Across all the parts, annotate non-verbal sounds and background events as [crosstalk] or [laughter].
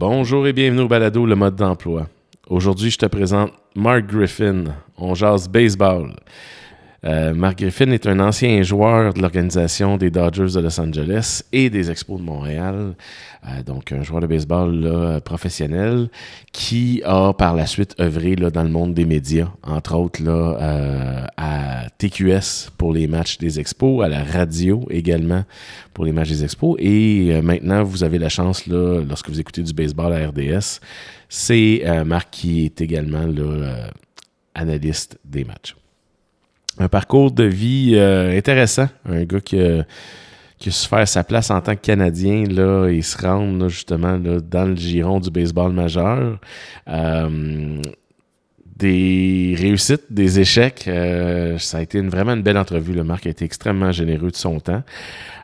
Bonjour et bienvenue au balado Le mode d'emploi. Aujourd'hui, je te présente Mark Griffin. On jase baseball. Euh, Mark Griffin est un ancien joueur de l'organisation des Dodgers de Los Angeles et des Expos de Montréal. Euh, donc, un joueur de baseball professionnel qui a par la suite œuvré là, dans le monde des médias, entre autres là, euh, à TQS pour les matchs des Expos, à la radio également pour les matchs des Expos. Et maintenant, vous avez la chance, là, lorsque vous écoutez du baseball à RDS, c'est Marc qui est également analyste des matchs un parcours de vie euh, intéressant. Un gars qui a, qui su faire sa place en tant que Canadien là, et se rendre justement dans le giron du baseball majeur. Euh, des réussites, des échecs. Euh, ça a été une, vraiment une belle entrevue. Le Marc a été extrêmement généreux de son temps.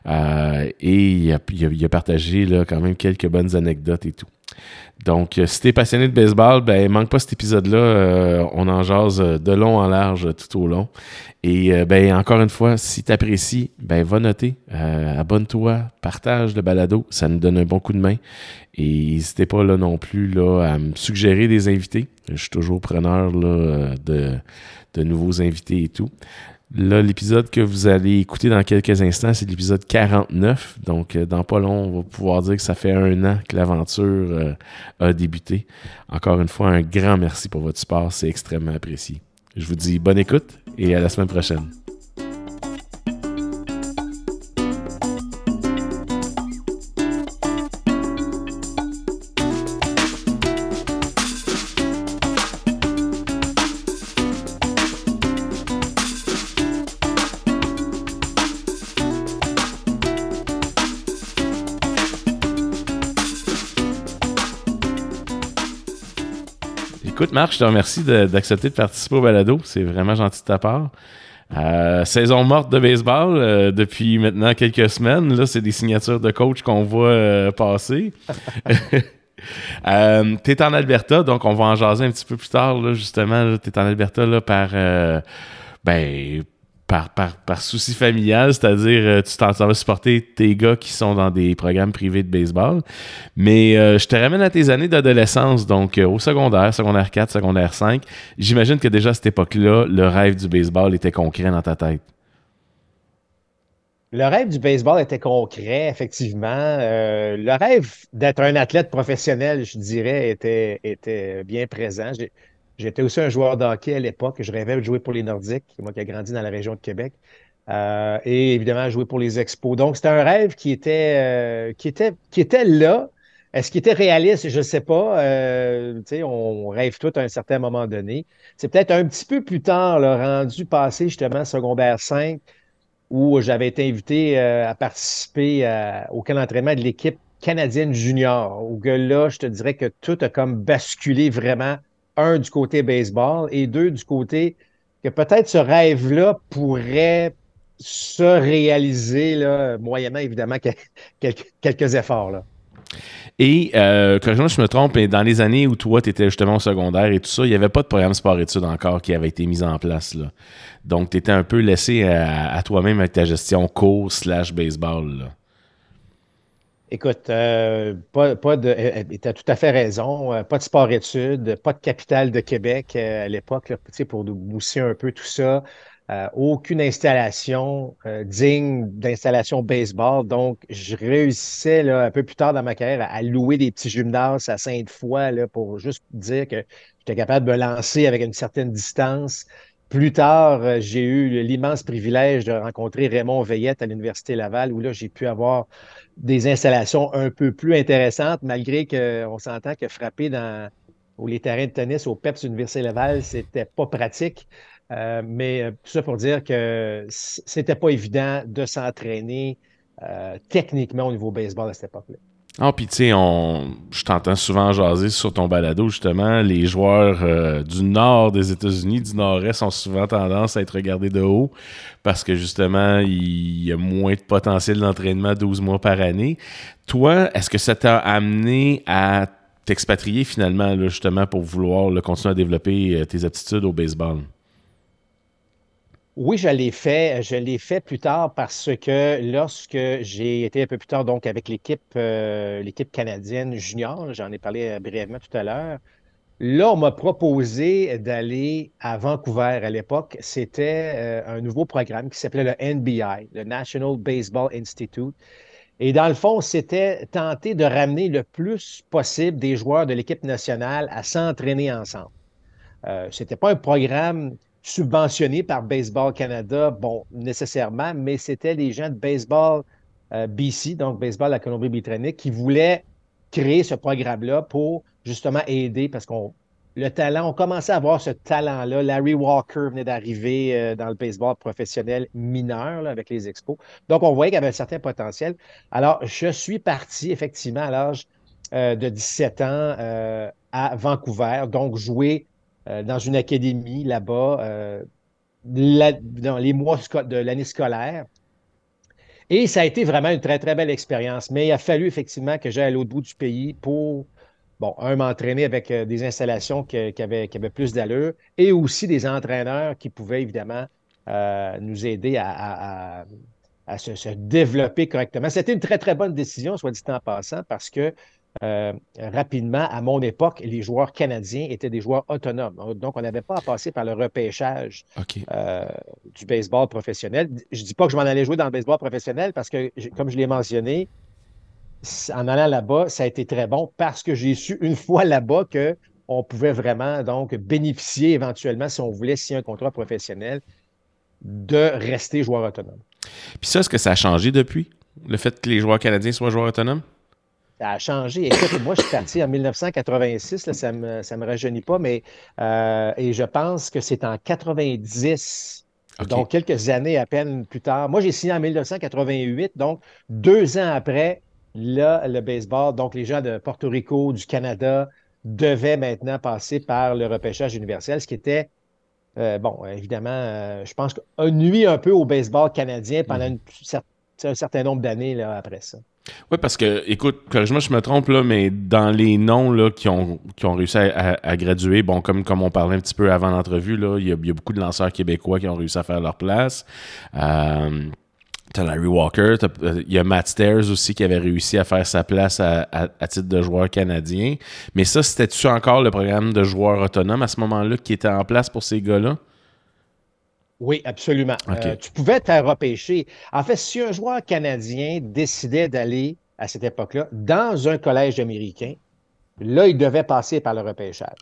et il a, il a, partagé là, quand même quelques bonnes anecdotes et tout. Donc, euh, si t'es passionné de baseball, ben manque pas cet épisode-là. Euh, on en jase euh, de long en large tout au long. Et ben encore une fois, si t'apprécies, ben va noter, abonne-toi, partage le balado, ça nous donne un bon coup de main. Et n'hésitez pas là non plus là, à me suggérer des invités. Je suis toujours preneur là, de, de nouveaux invités et tout. Là, l'épisode que vous allez écouter dans quelques instants, c'est l'épisode 49. Donc, euh, dans pas long, on va pouvoir dire que ça fait un an que l'aventure euh, a débuté. Encore une fois, un grand merci pour votre support. C'est extrêmement apprécié. Je vous dis bonne écoute et à la semaine prochaine. Marc, je te remercie d'accepter de, participer au balado. C'est vraiment gentil de ta part. Euh, saison morte de baseball euh, depuis maintenant quelques semaines. Là, c'est des signatures de coach qu'on voit euh, passer. [laughs] euh, tu es en Alberta, donc on va en jaser un petit peu plus tard, là, justement. Tu es en Alberta là, par ben, par, souci familial, c'est-à-dire euh, tu t'en vas supporter tes gars qui sont dans des programmes privés de baseball. Mais euh, je te ramène à tes années d'adolescence, donc euh, au secondaire, secondaire 4, secondaire 5. J'imagine que déjà à cette époque-là, le rêve du baseball était concret dans ta tête. Le rêve du baseball était concret, effectivement. le rêve d'être un athlète professionnel, je dirais, était, était bien présent. J'étais aussi un joueur d'hockey à l'époque. Je rêvais de jouer pour les Nordiques, moi qui ai grandi dans la région de Québec. Euh, et évidemment, jouer pour les Expos. Donc, c'était un rêve qui était, euh, qui était, qui était là. Est-ce qu'il était réaliste? Je ne sais pas. Euh, on rêve tout à un certain moment donné. C'est peut-être un petit peu plus tard, le rendu passé justement secondaire 5, où j'avais été invité à participer au camp d'entraînement de l'équipe canadienne junior. Où là, je te dirais que tout a comme basculé vraiment un, du côté baseball et deux, du côté que peut-être ce rêve-là pourrait se réaliser, là, moyennant évidemment [laughs] quelques, efforts. Et, euh, quand je me trompe, dans les années où toi, tu étais justement au secondaire et tout ça, il n'y avait pas de programme sport-études encore qui avait été mis en place. Donc, tu étais un peu laissé à, toi-même avec ta gestion cours slash baseball. Écoute, euh, pas, pas de. Tu as tout à fait raison. Euh, pas de sport-études, pas de capitale de Québec euh, à l'époque, pour nous un peu tout ça. aucune installation digne d'installation baseball. Donc, je réussissais là, un peu plus tard dans ma carrière à, louer des petits gymnases à Sainte-Foy pour juste dire que j'étais capable de me lancer avec une certaine distance. Plus tard, j'ai eu l'immense privilège de rencontrer Raymond Veillette à l'Université Laval, où là, j'ai pu avoir des installations un peu plus intéressantes, malgré qu'on s'entend que frapper dans les terrains de tennis au PEPS Université Laval, c'était pas pratique. Euh, mais euh, tout ça pour dire que c'était pas évident de s'entraîner euh, techniquement au niveau baseball à cette époque-là. Ah, puis tu sais, on... je t'entends souvent jaser sur ton balado, justement. Les joueurs euh, du nord des États-Unis, du nord-est, ont souvent tendance à être regardés de haut parce que, justement, il y a moins de potentiel d'entraînement 12 mois par année. Toi, est-ce que ça t'a amené à t'expatrier finalement, justement, pour vouloir continuer à développer euh, tes aptitudes au baseball? Oui, je l'ai fait. Je l'ai fait plus tard parce que lorsque j'ai été un peu plus tard donc avec l'équipe euh, l'équipe canadienne junior, j'en ai parlé euh, brièvement tout à l'heure. Là, on m'a proposé d'aller à Vancouver à l'époque. C'était euh, un nouveau programme qui s'appelait le NBI, le National Baseball Institute. Et dans le fond, c'était tenter de ramener le plus possible des joueurs de l'équipe nationale à s'entraîner ensemble. Ce n'était pas un programme subventionné par Baseball Canada, bon, nécessairement, mais c'était des gens de Baseball euh, BC, donc Baseball la Colombie-Britannique, qui voulaient créer ce programme-là pour justement aider, parce qu'on le talent, on commençait à voir ce talent-là. Larry Walker venait d'arriver euh, dans le baseball professionnel mineur avec les expos. Donc, on voyait qu'il y avait un certain potentiel. Alors, je suis parti effectivement à l'âge de 17 ans à Vancouver, donc jouer euh, dans une académie là-bas euh, dans les mois de l'année scolaire. Et ça a été vraiment une très, très belle expérience. Mais il a fallu effectivement que j'aille à l'autre bout du pays pour, bon, un, m'entraîner avec euh, des installations qui, avaient, plus d'allure et aussi des entraîneurs qui pouvaient évidemment nous aider à, à, se, se, développer correctement. C'était une très, très bonne décision, soit dit en passant, parce que euh, rapidement, à mon époque, les joueurs canadiens étaient des joueurs autonomes. Donc, on n'avait pas à passer par le repêchage euh, du baseball professionnel. Je ne dis pas que je m'en allais jouer dans le baseball professionnel parce que, comme je l'ai mentionné, en allant là-bas, ça a été très bon parce que j'ai su une fois là-bas qu'on pouvait vraiment donc bénéficier éventuellement, si on voulait signer un contrat professionnel, de rester joueur autonome. Puis ça, est-ce que ça a changé depuis? Le fait que les joueurs canadiens soient joueurs autonomes? Ça a changé. Écoute, moi, je suis parti en 1986, ça ne me, ça me rajeunit pas, mais euh, et je pense que c'est en 90, donc quelques années à peine plus tard. Moi, j'ai signé en 1988, donc deux ans après, là, le baseball, donc les gens de Porto Rico, du Canada, devaient maintenant passer par le repêchage universel, ce qui était euh, bon, évidemment, euh, je pense qu'on nuit un peu au baseball canadien pendant mhm. Un certain nombre d'années après ça. Oui, parce que, écoute, corrige-moi je me trompe, là, mais dans les noms là, qui, ont, qui ont réussi à, graduer, bon, comme, comme on parlait un petit peu avant l'entrevue, il y, a, beaucoup de lanceurs québécois qui ont réussi à faire leur place. Euh, T'as Larry Walker, euh, il y a Matt Stairs aussi qui avait réussi à faire sa place à, titre de joueur canadien. Mais ça, c'était-tu encore le programme de joueurs autonomes à ce moment-là qui était en place pour ces gars-là? Oui, absolument. Euh, tu pouvais te repêcher. En fait, si un joueur canadien décidait d'aller à cette époque-là dans un collège américain, là, il devait passer par le repêchage.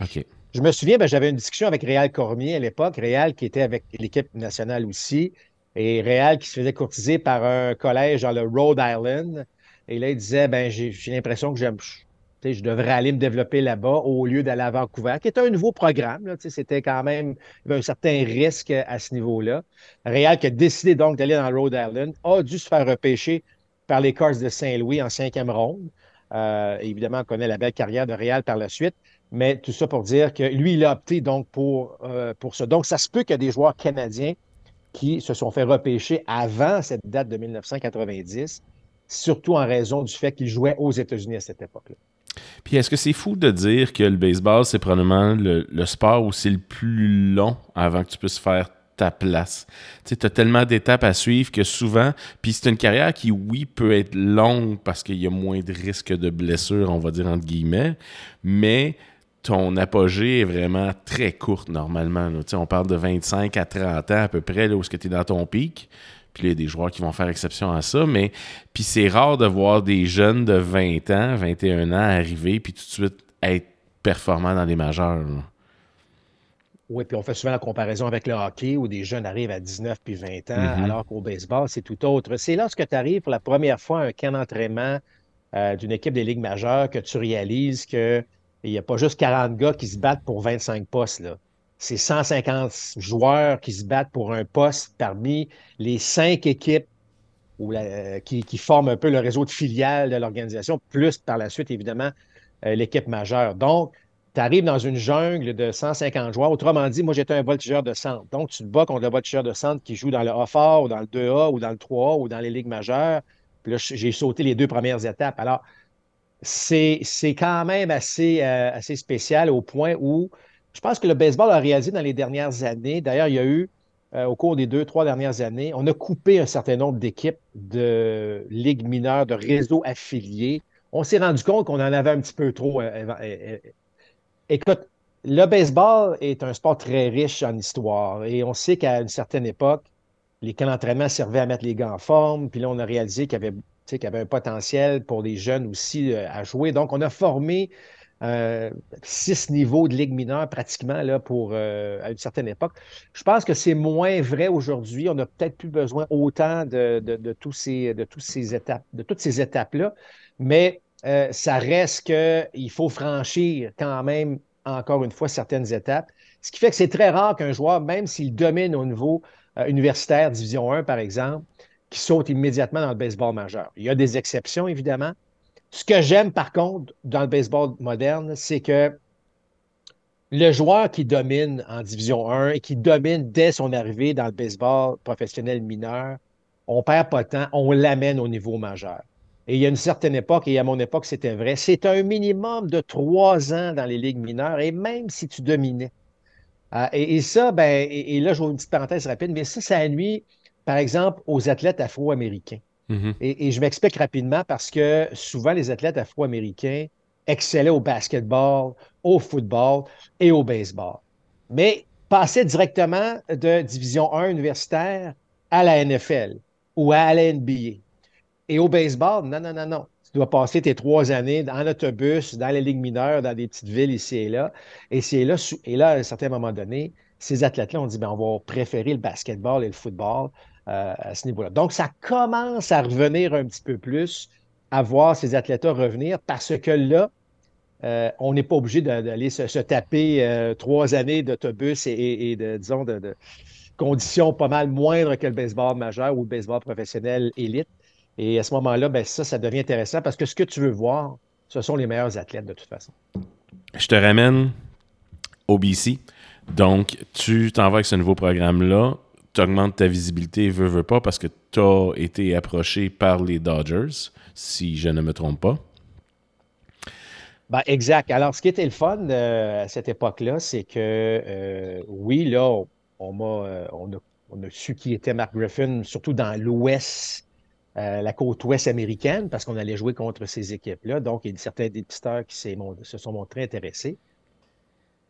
Je me souviens, ben, j'avais une discussion avec Réal Cormier à l'époque, Réal qui était avec l'équipe nationale aussi, et Réal qui se faisait courtiser par un collège dans le Rhode Island. Et là, il disait, ben, j'ai l'impression que j'aime je devrais aller me développer là-bas au lieu d'aller à Vancouver, qui était un nouveau programme. C'était quand même un certain risque à ce niveau-là. Réal qui a décidé donc d'aller dans Rhode Island a dû se faire repêcher par les Cards de Saint-Louis en cinquième ronde. Euh, évidemment, on connaît la belle carrière de Réal par la suite. Mais tout ça pour dire que lui, il a opté donc pour, euh, pour ça. Donc, ça se peut qu'il y ait des joueurs canadiens qui se sont fait repêcher avant cette date de 1990, surtout en raison du fait qu'ils jouaient aux États-Unis à cette époque-là. Puis est-ce que c'est fou de dire que le baseball, c'est probablement le, sport où c'est le plus long avant que tu puisses faire ta place? Tu as tellement d'étapes à suivre que souvent, puis c'est une carrière qui, oui, peut être longue parce qu'il y a moins de risques de blessures, on va dire entre guillemets, mais ton apogée est vraiment très courte normalement. On parle de 25 à 30 ans à peu près, là, où tu es dans ton pic. Puis il y a des joueurs qui vont faire exception à ça, mais puis c'est rare de voir des jeunes de 20 ans, 21 ans arriver, puis tout de suite être performants dans les majeurs. Oui, puis on fait souvent la comparaison avec le hockey où des jeunes arrivent à 19 puis 20 ans, mm-hmm. alors qu'au baseball, c'est tout autre. C'est lorsque tu arrives pour la première fois à un camp d'entraînement euh, d'une équipe des ligues majeures que tu réalises qu'il n'y a pas juste 40 gars qui se battent pour 25 postes. Là c'est 150 joueurs qui se battent pour un poste parmi les cinq équipes euh, qui, forment un peu le réseau de filiales de l'organisation, plus par la suite, évidemment, euh, l'équipe majeure. Donc, tu arrives dans une jungle de 150 joueurs. Autrement dit, moi, j'étais un voltigeur de centre. Donc, tu te bats contre le voltigeur de centre qui joue dans le A4 ou dans le 2A ou dans le 3A ou dans les ligues majeures. Puis là, j'ai sauté les deux premières étapes. Alors, c'est quand même assez, euh, assez spécial au point où je pense que le baseball a réalisé dans les dernières années, d'ailleurs, il y a eu euh, au cours des deux, trois dernières années, on a coupé un certain nombre d'équipes de ligues mineures, de réseaux affiliés. On s'est rendu compte qu'on en avait un petit peu trop. Euh, écoute, le baseball est un sport très riche en histoire et on sait qu'à une certaine époque, les camps d'entraînement servaient à mettre les gars en forme. Puis là, on a réalisé qu'il y qu'il y avait un potentiel pour les jeunes aussi à jouer. Donc, on a formé euh, six niveaux de ligue mineure pratiquement là, pour, euh, à une certaine époque. Je pense que c'est moins vrai aujourd'hui. On n'a peut-être plus besoin autant de, de, tous ces, de, tous ces étapes, de toutes ces étapes-là, mais euh, ça reste qu'il faut franchir quand même, encore une fois, certaines étapes. Ce qui fait que c'est très rare qu'un joueur, même s'il domine au niveau universitaire, Division 1 par exemple, qui saute immédiatement dans le baseball majeur. Il y a des exceptions, évidemment, ce que j'aime, par contre, dans le baseball moderne, c'est que le joueur qui domine en Division 1 et qui domine dès son arrivée dans le baseball professionnel mineur, on perd pas de temps, on l'amène au niveau majeur. Et il y a une certaine époque, et à mon époque, c'était vrai, c'est un minimum de trois ans dans les ligues mineures, et même si tu dominais. Ah, et, ça, ben, et, là, je vois une petite parenthèse rapide, mais ça, ça nuit, par exemple, aux athlètes afro-américains. Mm-hmm. et, je m'explique rapidement parce que souvent les athlètes afro-américains excellaient au basketball, au football et au baseball. Mais passaient directement de Division 1 universitaire à la NFL ou à la NBA. Et au baseball, non, non, non, non. Tu dois passer tes trois années en autobus, dans les ligues mineures, dans des petites villes ici et là. Et, là, et là, à un certain moment donné, ces athlètes-là ont dit ben, on va préférer le basketball et le football à ce niveau-là. Donc, ça commence à revenir un petit peu plus, à voir ces athlètes-là revenir, parce que là, euh, on n'est pas obligé d'aller se, taper euh, trois années d'autobus et, de, disons, de, conditions pas mal moindres que le baseball majeur ou le baseball professionnel élite. Et à ce moment-là, ben, ça, ça devient intéressant parce que ce que tu veux voir, ce sont les meilleurs athlètes de toute façon. Je te ramène au BC. Donc, tu t'en vas avec ce nouveau programme-là tu augmentes ta visibilité, veux, veux pas, parce que tu as été approché par les Dodgers, si je ne me trompe pas. Ben, exact. Alors, ce qui était le fun euh, à cette époque-là, c'est que euh, oui, là, on, euh, on, a, on, a, su qui était Mark Griffin, surtout dans l'Ouest, la côte ouest américaine, parce qu'on allait jouer contre ces équipes-là. Donc, il y a certains dépisteurs qui se sont montrés intéressés.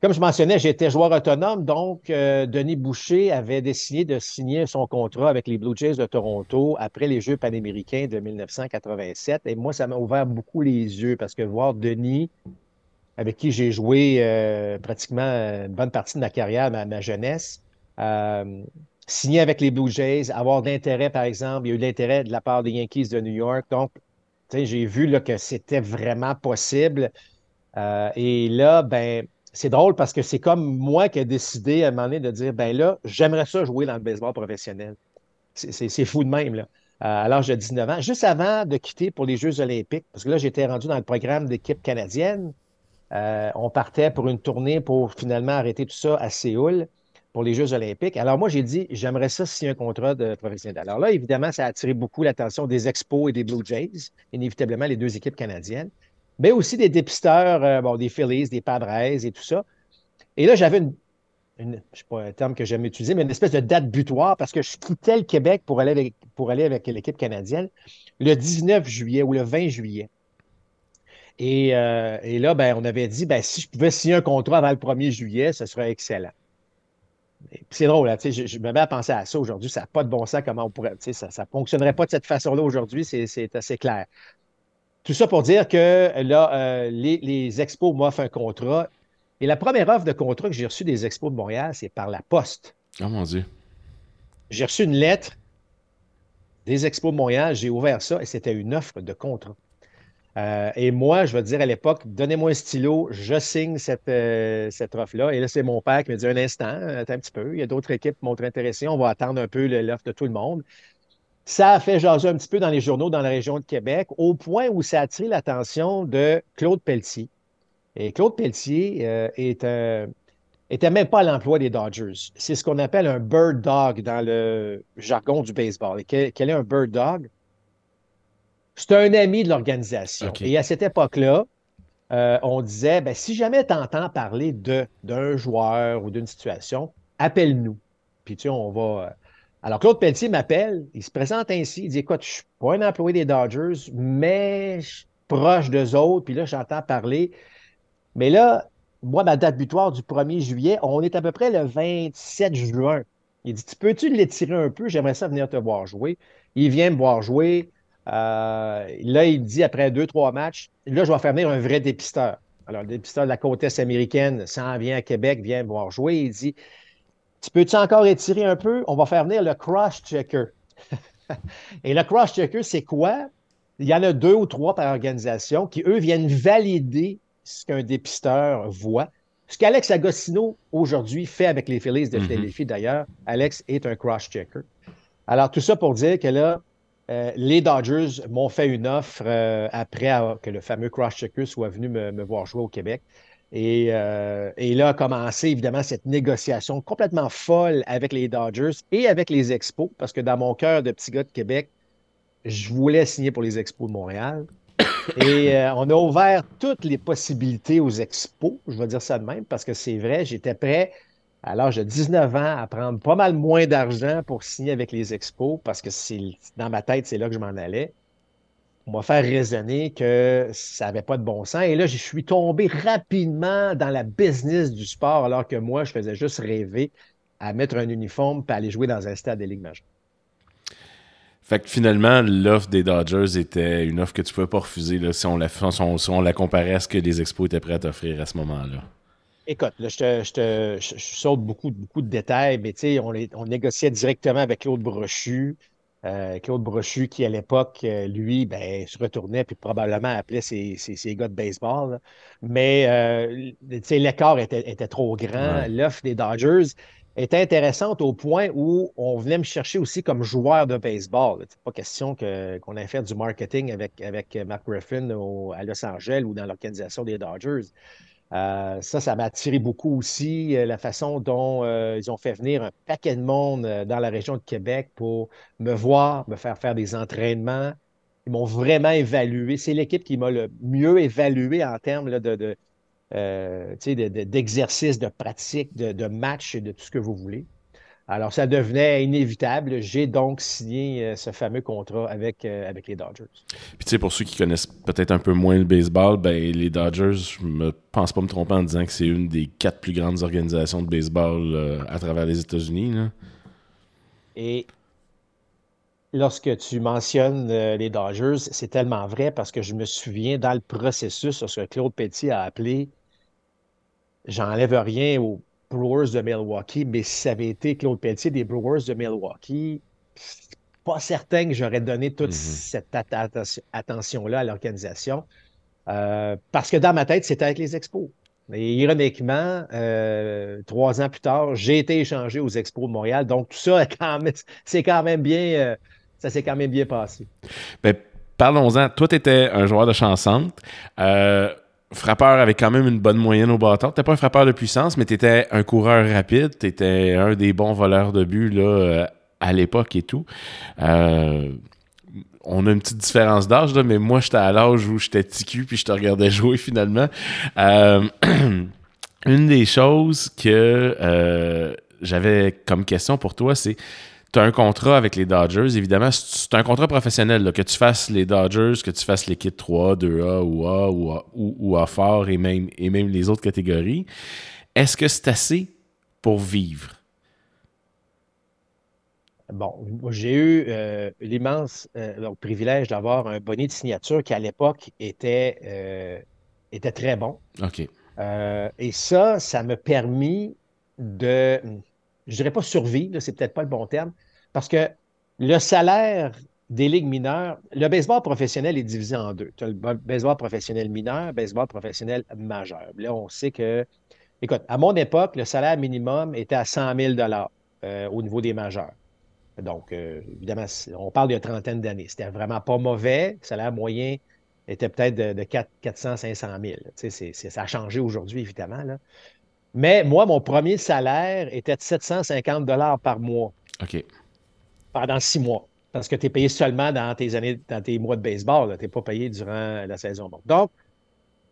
Comme je mentionnais, j'étais joueur autonome, donc euh, Denis Boucher avait décidé de signer son contrat avec les Blue Jays de Toronto après les Jeux panaméricains de 1987. Et moi, ça m'a ouvert beaucoup les yeux parce que voir Denis, avec qui j'ai joué euh, pratiquement une bonne partie de ma carrière, ma, jeunesse, euh, signer avec les Blue Jays, avoir d'intérêt, par exemple, il y a eu l'intérêt de la part des Yankees de New York. Donc, j'ai vu que c'était vraiment possible. et là, ben, c'est drôle parce que c'est comme moi qui ai décidé à un moment donné de dire ben là, j'aimerais ça jouer dans le baseball professionnel. C'est fou de même, là. à l'âge de 19 ans, juste avant de quitter pour les Jeux olympiques, parce que là, j'étais rendu dans le programme d'équipe canadienne. Euh, on partait pour une tournée pour finalement arrêter tout ça à Séoul pour les Jeux olympiques. Alors moi, j'ai dit, j'aimerais ça signer un contrat de professionnel. Alors là, évidemment, ça a attiré beaucoup l'attention des Expos et des Blue Jays, inévitablement les deux équipes canadiennes mais aussi des dépisteurs, euh, bon, des Phillies, des Padres et tout ça. Et là, j'avais une, je ne sais pas un terme que j'aime utiliser, mais une espèce de date butoir parce que je quittais le Québec pour aller avec, pour aller avec l'équipe canadienne le 19 juillet ou le 20 juillet. Et, euh, et là, ben, on avait dit, ben, si je pouvais signer un contrat avant le 1er juillet, ce serait excellent. C'est drôle, là, je, je, me mets à penser à ça aujourd'hui. Ça n'a pas de bon sens comment on pourrait. Ça ne fonctionnerait pas de cette façon-là aujourd'hui, c'est assez clair. Tout ça pour dire que là, euh, les, expos m'offrent un contrat. Et la première offre de contrat que j'ai reçue des expos de Montréal, c'est par la poste. Oh mon Dieu. J'ai reçu une lettre des expos de Montréal, j'ai ouvert ça et c'était une offre de contrat. Euh, et moi, je vais dire à l'époque, donnez-moi un stylo, je signe cette, euh, cette offre-là. Et là, c'est mon père qui me dit un instant, attends un petit peu, il y a d'autres équipes qui m'ont intéressé, on va attendre un peu l'offre de tout le monde. Ça a fait jaser un petit peu dans les journaux dans la région de Québec, au point où ça a attiré l'attention de Claude Pelletier. Et Claude Pelletier euh, est était même pas à l'emploi des Dodgers. C'est ce qu'on appelle un bird dog dans le jargon du baseball. Et quel, est un bird dog? C'est un ami de l'organisation. Et à cette époque-là, euh, on disait, ben, si jamais tu entends parler d'un joueur ou d'une situation, appelle-nous. puis tu sais, on va. Alors, Claude Pelletier m'appelle, il se présente ainsi, il dit Écoute, je ne suis pas un employé des Dodgers, mais je suis proche d'eux autres, puis là, j'entends parler. Mais là, moi, ma date butoir du 1er juillet, on est à peu près le 27 juin. Il dit Tu peux-tu l'étirer un peu? J'aimerais ça venir te voir jouer. Il vient me voir jouer. Euh, là, il dit après deux, trois matchs Là, je vais faire venir un vrai dépisteur. Alors, le dépisteur de la côte est américaine s'en vient à Québec, vient me voir jouer. Il dit Tu peux-tu encore étirer un peu? On va faire venir le cross-checker. [laughs] Et le cross-checker, c'est quoi? Il y en a deux ou trois par organisation qui, eux, viennent valider ce qu'un dépisteur voit. Ce qu'Alex Agostino, aujourd'hui, fait avec les Phillies de mhm. Philadelphie, d'ailleurs, Alex est un cross-checker. Alors, tout ça pour dire que là, euh, les Dodgers m'ont fait une offre euh, après que le fameux cross-checker soit venu me, voir jouer au Québec. Et, euh, et, là a commencé évidemment cette négociation complètement folle avec les Dodgers et avec les Expos, parce que dans mon cœur de petit gars de Québec, je voulais signer pour les Expos de Montréal. Et euh, on a ouvert toutes les possibilités aux expos, je vais dire ça de même, parce que c'est vrai, j'étais prêt à l'âge de 19 ans à prendre pas mal moins d'argent pour signer avec les expos, parce que dans ma tête, c'est là que je m'en allais. On m'a fait raisonner que ça n'avait pas de bon sens. Et là, je suis tombé rapidement dans la business du sport, alors que moi, je faisais juste rêver à mettre un uniforme et aller jouer dans un stade des Ligues majeures. Fait que finalement, l'offre des Dodgers était une offre que tu pouvais pas refuser là, si, on la, si, on, la comparait à ce que les Expos étaient prêts à t'offrir à ce moment-là. Écoute, là, je, te, je, te, je, saute beaucoup, beaucoup de détails, mais on, on négociait directement avec Claude Brochu. Euh, Claude Brochu, qui à l'époque, euh, lui, ben, se retournait puis probablement appelait ses, ses, gars de baseball. Mais euh, l'écart était, était, trop grand. L'offre des Dodgers est intéressante au point où on venait me chercher aussi comme joueur de baseball. C'est pas question qu'on ait fait du marketing avec, avec Mark Griffin à Los Angeles ou dans l'organisation des Dodgers. Euh, ça, ça m'a attiré beaucoup aussi, euh, la façon dont euh, ils ont fait venir un paquet de monde dans la région de Québec pour me voir, me faire faire des entraînements. Ils m'ont vraiment évalué. C'est l'équipe qui m'a le mieux évalué en termes de euh, d'exercice, de, pratique, de, de match et de tout ce que vous voulez. Alors, ça devenait inévitable. J'ai donc signé euh, ce fameux contrat avec, euh, avec les Dodgers. Puis, tu sais, pour ceux qui connaissent peut-être un peu moins le baseball, ben, les Dodgers, je me pense pas me tromper en disant que c'est une des quatre plus grandes organisations de baseball à travers les États-Unis. Et lorsque tu mentionnes les Dodgers, c'est tellement vrai parce que je me souviens dans le processus, lorsque Claude Petit a appelé j'enlève rien aux Brewers de Milwaukee, mais si ça avait été Claude Pelletier des Brewers de Milwaukee, pas certain que j'aurais donné toute mm-hmm. cette attention-là à l'organisation. Euh, parce que dans ma tête, c'était avec les expos. Et ironiquement, euh, trois ans plus tard, j'ai été échangé aux expos de Montréal. Donc, tout ça, [laughs] c'est quand même bien, euh, ça s'est quand même bien passé. Ben, parlons-en. Toi, tu étais un joueur de chansante frappeur avec quand même une bonne moyenne au bâton. T'es pas un frappeur de puissance, mais t'étais un coureur rapide. T'étais un des bons voleurs de but euh, à l'époque et tout. Euh, on a une petite différence d'âge, mais moi, j'étais à l'âge où j'étais ticu puis je te regardais jouer finalement. Euh, [clears throat] une des choses que j'avais comme question pour toi, c'est tu as un contrat avec les Dodgers, évidemment, c'est un contrat professionnel, que tu fasses les Dodgers, que tu fasses l'équipe 3, 2A ou A ou A, ou, A fort et même, et même les autres catégories. Est-ce que c'est assez pour vivre? Bon, j'ai eu euh, l'immense euh, privilège d'avoir un bonnet de signature qui, à l'époque, était, euh, était très bon. OK. et ça, ça m'a permis de je dirais pas survivre, c'est peut-être pas le bon terme, parce que le salaire des ligues mineures, le baseball professionnel est divisé en deux. Tu as le baseball professionnel mineur, baseball professionnel majeur. Là, on sait que, écoute, à mon époque, le salaire minimum était à 100 000 euh, au niveau des majeurs. Donc, euh, évidemment, on parle d'une trentaine d'années. C'était vraiment pas mauvais. Le salaire moyen était peut-être de, 400, 500 000. ça a changé aujourd'hui, évidemment. Mais moi, mon premier salaire était de 750 dollars par mois. OK. Pendant six mois. Parce que tu es payé seulement dans tes années, dans tes mois de baseball. Tu n'es pas payé durant la saison. Donc,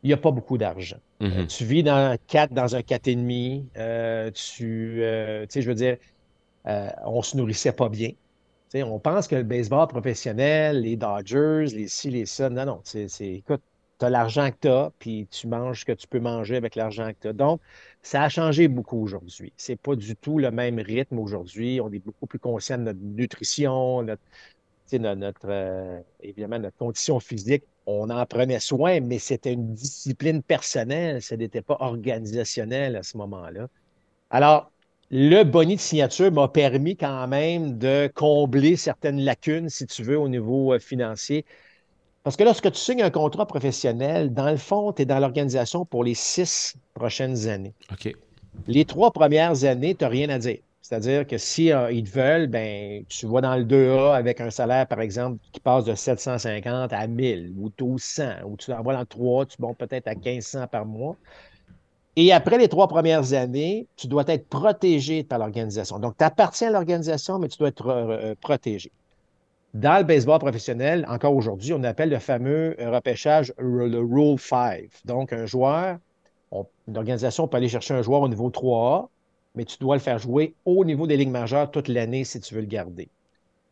il n'y a pas beaucoup d'argent. Mm-hmm. Euh, tu vis dans, 4, dans un 4,5. Euh, tu, euh, tu sais, je veux dire, on ne se nourrissait pas bien. on pense que le baseball professionnel, les Dodgers, les ci, les ça, non, non. C'est, écoute, tu as l'argent que tu as, puis tu manges ce que tu peux manger avec l'argent que tu as. Donc, ça a changé beaucoup aujourd'hui. Ce n'est pas du tout le même rythme aujourd'hui. On est beaucoup plus conscient de notre nutrition, notre, notre, euh, évidemment, notre condition physique. On en prenait soin, mais c'était une discipline personnelle. Ce n'était pas organisationnel à ce moment-là. Alors, le boni de signature m'a permis quand même de combler certaines lacunes, si tu veux, au niveau euh, financier. Parce que lorsque tu signes un contrat professionnel, dans le fond, tu es dans l'organisation pour les six prochaines années. OK. Les trois premières années, tu n'as rien à dire. C'est-à-dire que si euh, ils te veulent, ben, tu vas dans le 2A avec un salaire, par exemple, qui passe de 750 à 1000 ou 1200, ou tu envoies dans le 3, tu montes peut-être à 1500 par mois. Et après les trois premières années, tu dois être protégé par l'organisation. Donc, tu appartiens à l'organisation, mais tu dois être euh, protégé. Dans le baseball professionnel, encore aujourd'hui, on appelle le fameux repêchage le Rule 5. Donc, un joueur, une organisation peut aller chercher un joueur au niveau 3A, mais tu dois le faire jouer au niveau des ligues majeures toute l'année si tu veux le garder.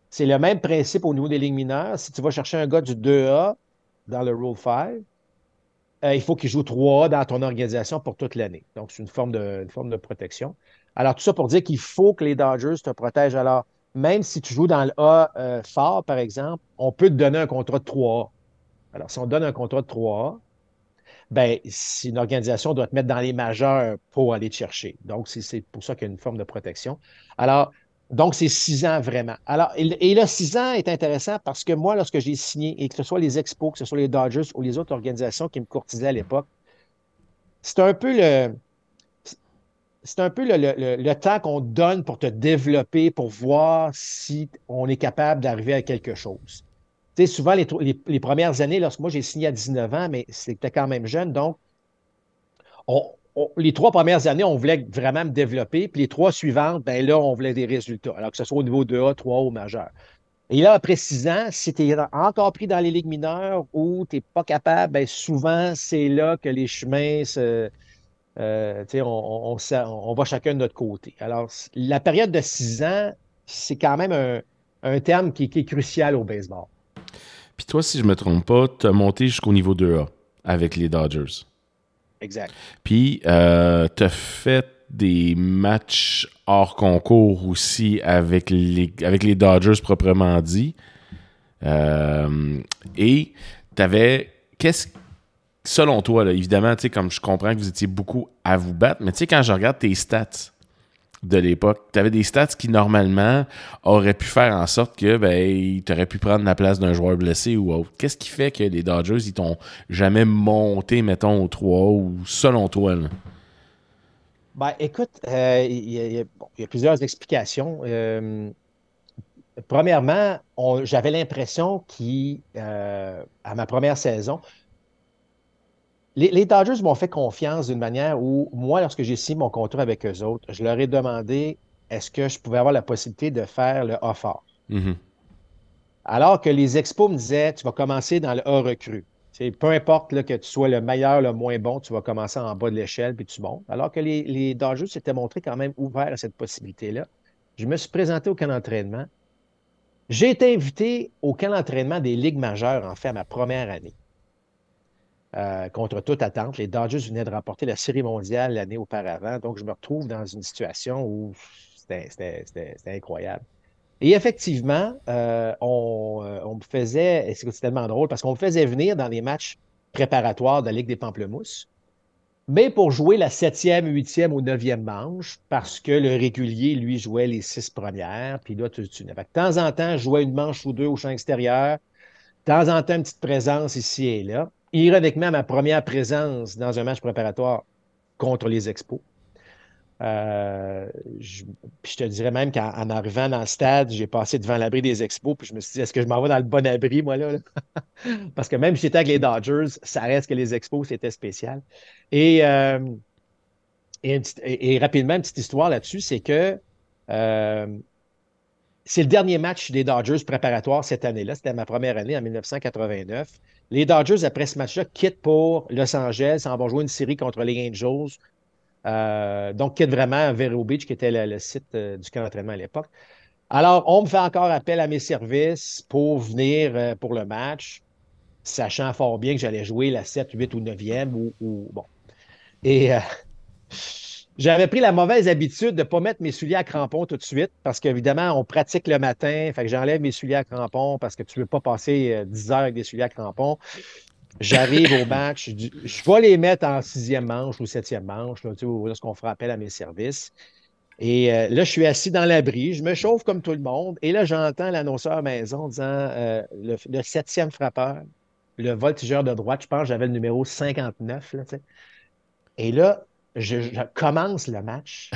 C'est le même principe au niveau des ligues mineures. Si tu vas chercher un gars du 2A dans le Rule 5, euh, il faut qu'il joue 3A dans ton organisation pour toute l'année. Donc, c'est une forme de, forme de protection. Alors, tout ça pour dire qu'il faut que les Dodgers te protègent. Alors, même si tu joues dans le A euh, fort, par exemple, on peut te donner un contrat de 3A. Alors, si on donne un contrat de 3A, ben, si une organisation doit te mettre dans les majeurs pour aller te chercher. Donc, c'est pour ça qu'il y a une forme de protection. Alors, donc, c'est six ans vraiment. Et, là, six ans est intéressant parce que moi, lorsque j'ai signé, et que ce soit les Expos, que ce soit les Dodgers ou les autres organisations qui me courtisaient à l'époque, c'est un peu le, c'est un peu le, temps qu'on donne pour te développer, pour voir si on est capable d'arriver à quelque chose. Tu sais, souvent, les, premières années, lorsque moi j'ai signé à 19 ans, mais c'était quand même jeune, donc les trois premières années, on voulait vraiment me développer, puis les trois suivantes, ben là, on voulait des résultats, alors que ce soit au niveau 2A, 3A ou majeur. Et là, après six si tu es encore pris dans les ligues mineures ou tu n'es pas capable, ben souvent, c'est là que les chemins se, euh, on, on, va chacun de notre côté. Alors, la période de six ans, c'est quand même un, terme qui, est crucial au baseball. Puis toi, si je ne me trompe pas, tu as monté jusqu'au niveau 2A avec les Dodgers. Exact. Puis, euh, tu as fait des matchs hors concours aussi avec les, avec les Dodgers proprement dit. Euh, et tu avais. Qu'est-ce selon toi, évidemment, comme je comprends que vous étiez beaucoup à vous battre, mais tu sais, quand je regarde tes stats de l'époque, tu avais des stats qui, normalement, auraient pu faire en sorte que ben, tu aurais pu prendre la place d'un joueur blessé ou autre. Qu'est-ce qui fait que les Dodgers, ils t'ont jamais monté, mettons, au 3 ou selon toi? Là? Ben, écoute, il y, a plusieurs explications. Euh, premièrement, j'avais l'impression qu'à euh, ma première saison, les, Dodgers m'ont fait confiance d'une manière où, moi, lorsque j'ai signé mon contrat avec eux autres, je leur ai demandé est-ce que je pouvais avoir la possibilité de faire le A fort. Mm-hmm. Alors que les Expos me disaient tu vas commencer dans le A recru. peu importe que tu sois le meilleur, le moins bon, tu vas commencer en bas de l'échelle puis tu montes. Alors que les, les Dodgers s'étaient montrés quand même ouverts à cette possibilité-là. Je me suis présenté au camp d'entraînement. J'ai été invité au camp d'entraînement des Ligues majeures, en fait, à ma première année. Euh, contre toute attente. Les Dodgers venaient de remporter la Série mondiale l'année auparavant. Donc, je me retrouve dans une situation où c'était incroyable. Et effectivement, euh, on, euh, on, me faisait, et c'est tellement drôle, parce qu'on me faisait venir dans les matchs préparatoires de la Ligue des Pamplemousses, mais pour jouer la septième, huitième ou neuvième manche, parce que le régulier, lui, jouait les six premières, puis là, tu, tu De temps en temps, je jouais une manche ou deux au champ extérieur, de temps en temps, une petite présence ici et là ironiquement, ma première présence dans un match préparatoire contre les Expos. Euh, je, te dirais même qu'en arrivant dans le stade, j'ai passé devant l'abri des Expos, puis je me suis dit, est-ce que je m'en vais dans le bon abri, moi, là? [laughs] Parce que même si j'étais avec les Dodgers, ça reste que les Expos, c'était spécial. Et, euh, rapidement, une petite histoire là-dessus, c'est que euh, c'est le dernier match des Dodgers préparatoires cette année-là. C'était ma première année en 1989. Les Dodgers, après ce match-là, quittent pour Los Angeles, en vont jouer une série contre les Angels donc, quitte vraiment Vero Beach, qui était le, site du camp d'entraînement à l'époque. Alors, on me fait encore appel à mes services pour venir pour le match, sachant fort bien que j'allais jouer la 7, 8 ou 9e ou. Et j'avais pris la mauvaise habitude de ne pas mettre mes souliers à crampons tout de suite parce qu'évidemment, on pratique le matin. Fait que j'enlève mes souliers à crampons parce que tu ne veux pas passer 10 euh, heures avec des souliers à crampons. J'arrive au match, je, vais les mettre en sixième manche ou septième manche, là, tu sais, lorsqu'on fera appel à mes services. Et euh, là, je suis assis dans l'abri, je me chauffe comme tout le monde. Et là, j'entends l'annonceur maison disant euh, le, septième frappeur, le voltigeur de droite, je pense j'avais le numéro 59. Là, et là, je, commence le match.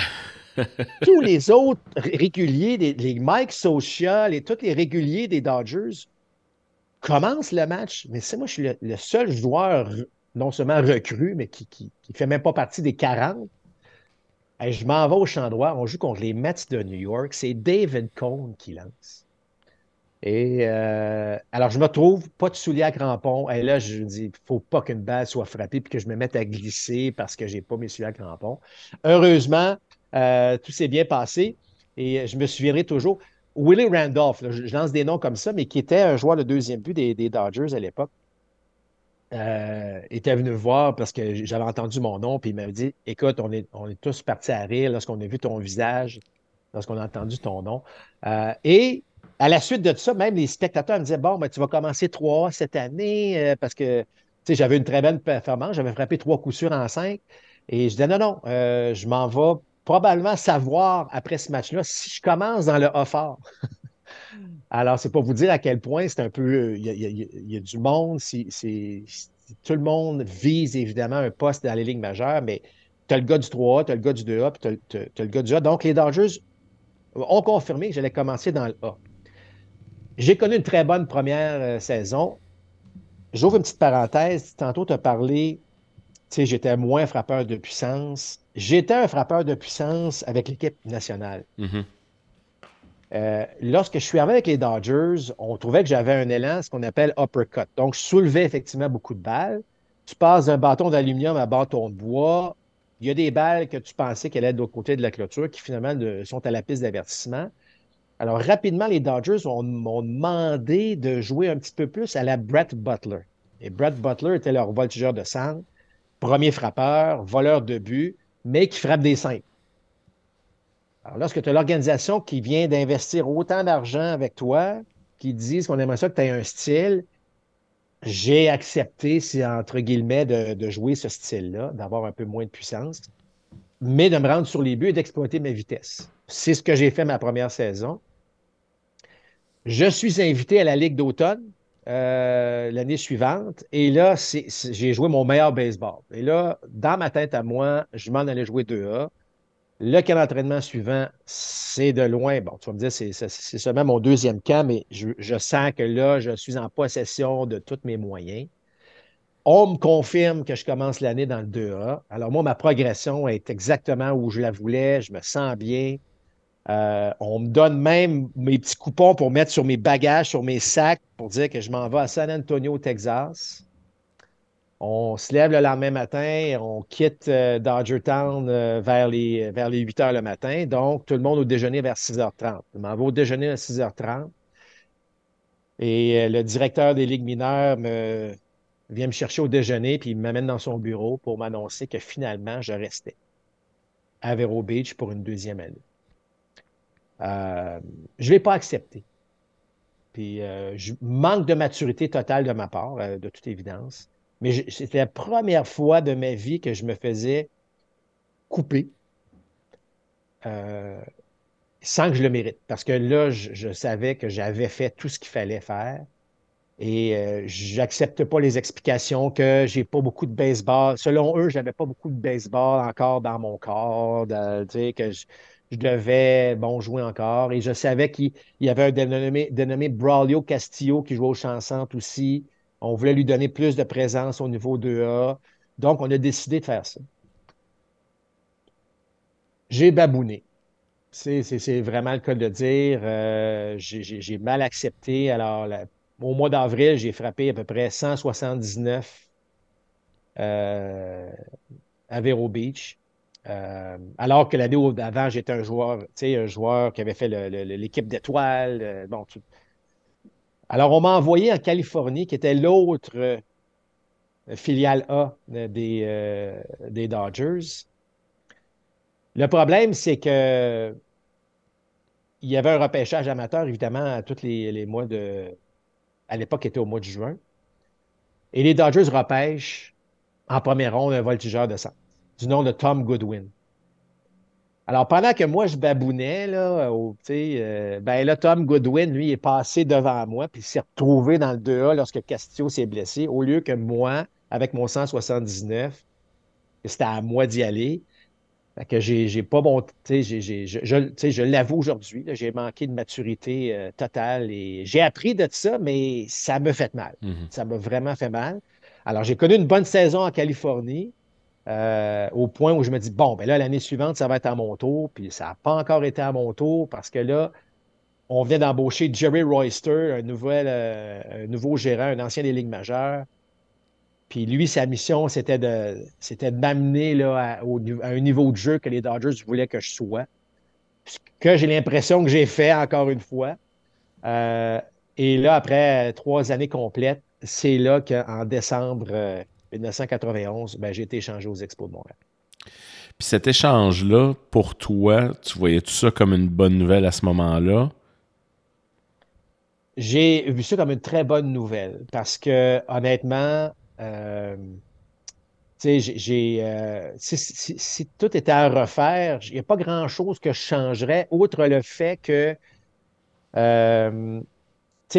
[laughs] tous les autres réguliers, les, Mike Social et tous les réguliers des Dodgers commencent le match. Mais c'est moi, je suis le, seul joueur non seulement recru, mais qui ne fait même pas partie des 40. Et je m'en vais au champ droit. On joue contre les Mets de New York. C'est David Cohn qui lance. Et euh, alors, je me trouve pas de souliers à crampons. Et là, je dis, il faut pas qu'une balle soit frappée puis que je me mette à glisser parce que je n'ai pas mes souliers à crampons. Heureusement, euh, tout s'est bien passé et je me souviendrai toujours. Willie Randolph, je lance des noms comme ça, mais qui était un joueur de deuxième but des, Dodgers à l'époque, euh, était venu me voir parce que j'avais entendu mon nom, puis il m'avait dit Écoute, on est, on est tous partis à rire lorsqu'on a vu ton visage, lorsqu'on a entendu ton nom. et à la suite de ça, même les spectateurs me disaient Bon, ben, tu vas commencer 3 cette année euh, parce que j'avais une très bonne performance. J'avais frappé trois coups sûrs en cinq. Et je disais Non, non, euh, je m'en vais probablement savoir après ce match-là si je commence dans le A fort. Alors, c'est pour vous dire à quel point c'est un peu. Il y, a, du monde, si, tout le monde vise évidemment un poste dans les ligues majeures, mais tu as le gars du 3A, tu as le gars du 2A, puis tu as, le gars du A. Donc, les Dodgers ont confirmé que j'allais commencer dans le A. J'ai connu une très bonne première euh, saison. J'ouvre une petite parenthèse. Tantôt, tu as parlé, tu sais, j'étais moins frappeur de puissance. J'étais un frappeur de puissance avec l'équipe nationale. Mm-hmm. Euh, lorsque je suis arrivé avec les Dodgers, on trouvait que j'avais un élan, ce qu'on appelle uppercut. Donc, je soulevais effectivement beaucoup de balles. Tu passes d'un bâton d'aluminium à un bâton de bois. Il y a des balles que tu pensais qu'elles allaient de l'autre côté de la clôture qui finalement sont à la piste d'avertissement. Alors, rapidement, les Dodgers m'ont demandé de jouer un petit peu plus à la Brett Butler. Et Brett Butler était leur voltigeur de sang, premier frappeur, voleur de but, mais qui frappe des cinq. Alors, lorsque tu as l'organisation qui vient d'investir autant d'argent avec toi, qui disent qu'on aimerait ça que tu aies un style, j'ai accepté, c'est entre guillemets, de, de jouer ce style-là, d'avoir un peu moins de puissance, mais de me rendre sur les buts et d'exploiter ma vitesse. C'est ce que j'ai fait ma première saison. Je suis invité à la Ligue d'automne euh, l'année suivante. Et là, j'ai joué mon meilleur baseball. Et là, dans ma tête à moi, je m'en allais jouer 2A. Le camp d'entraînement suivant, c'est de loin. Bon, tu vas me dire, c'est seulement mon deuxième camp, mais je, je, sens que là, je suis en possession de tous mes moyens. On me confirme que je commence l'année dans le 2A. Alors, moi, ma progression est exactement où je la voulais. Je me sens bien. Euh, on me donne même mes petits coupons pour mettre sur mes bagages, sur mes sacs, pour dire que je m'en vais à San Antonio, Texas. On se lève le lendemain matin, on quitte euh, Dodgertown euh, vers, les, vers les 8 heures le matin. Donc, tout le monde au déjeuner vers 6h30. Je m'en vais au déjeuner à 6h30. Et le directeur des ligues mineures vient me chercher au déjeuner, puis il m'amène dans son bureau pour m'annoncer que finalement, je restais à Vero Beach pour une deuxième année. Euh, je ne l'ai pas accepté. Puis, euh, je manque de maturité totale de ma part, euh, de toute évidence. Mais c'était la première fois de ma vie que je me faisais couper sans que je le mérite. Parce que là, je, savais que j'avais fait tout ce qu'il fallait faire. Et je n'accepte pas les explications que j'ai pas beaucoup de baseball. Selon eux, je n'avais pas beaucoup de baseball encore dans mon corps, que je, je devais bon, jouer encore. Et je savais qu'il y avait un dénommé, dénommé Braulio Castillo qui jouait au chansante aussi. On voulait lui donner plus de présence au niveau 2A. Donc, on a décidé de faire ça. J'ai babouné. C'est vraiment le cas de dire. Euh, j'ai mal accepté. Alors, au mois d'avril, j'ai frappé à peu près 179 euh, à Vero Beach. Euh, alors que l'année d'avant, j'étais un joueur, un joueur qui avait fait l'équipe d'étoiles. Euh, bon, Alors, on m'a envoyé en Californie, qui était l'autre euh, filiale A des, Dodgers. Le problème, c'est que il y avait un repêchage amateur, évidemment, à tous les, mois de. À l'époque, était au mois de juin. Et les Dodgers repêchent en première ronde un voltigeur de sang du nom de Tom Goodwin. Alors, pendant que moi, je babounais, là, euh, ben là, Tom Goodwin, lui, est passé devant moi, puis s'est retrouvé dans le 2A lorsque Castillo s'est blessé, au lieu que moi, avec mon 179, c'était à moi d'y aller. que j'ai pas bon. Je, je l'avoue aujourd'hui, j'ai manqué de maturité euh, totale et j'ai appris de ça, mais ça me fait mal. Mm-hmm. Ça m'a vraiment fait mal. Alors, j'ai connu une bonne saison en Californie. Euh, au point où je me dis, bon, ben là, l'année suivante, ça va être à mon tour. Puis ça n'a pas encore été à mon tour parce que là, on vient d'embaucher Jerry Royster, un, nouvel, euh, nouveau gérant, un ancien des Ligues majeures. Puis lui, sa mission, c'était de, c'était là, à, un niveau de jeu que les Dodgers voulaient que je sois. Ce que j'ai l'impression que j'ai fait encore une fois. Euh, et là, après trois années complètes, c'est là qu'en décembre 1991, ben, j'ai été échangé aux Expos de Montréal. Puis cet échange-là, pour toi, tu voyais tout ça comme une bonne nouvelle à ce moment-là? J'ai vu ça comme une très bonne nouvelle parce que, honnêtement, euh, j'ai, euh, si, tout était à refaire, il n'y a pas grand-chose que je changerais, outre le fait que euh,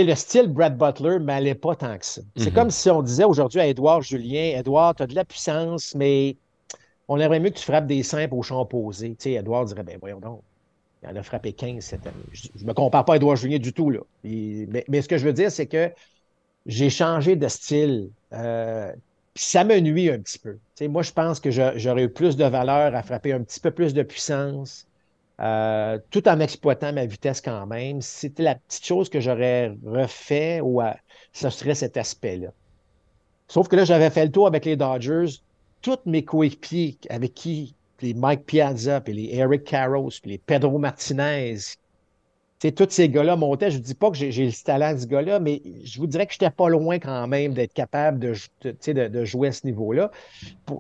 le style Brad Butler m'allait pas tant que ça. C'est mhm. comme si on disait aujourd'hui à Edouard Julien, Edouard, tu as de la puissance, mais on aimerait mieux que tu frappes des simples au champ opposé. Tu Edouard dirait, ben voyons donc, il en a frappé 15 cette année. Je ne me compare pas à Edouard Julien du tout, là. mais, ce que je veux dire, c'est que j'ai changé de style. Euh, ça me nuit un petit peu. moi, je pense que j'aurais eu plus de valeur à frapper un petit peu plus de puissance, euh, tout en exploitant ma vitesse quand même. C'était la petite chose que j'aurais refait, ou ce serait cet aspect-là. Sauf que là, j'avais fait le tour avec les Dodgers. Tous mes coéquipiers avec qui, les Mike Piazza, puis les Eric Carros, puis les Pedro Martinez, tous ces gars-là montaient. Je ne dis pas que j'ai le talent de ce gars-là, mais je vous dirais que je n'étais pas loin quand même d'être capable de, jouer à ce niveau-là.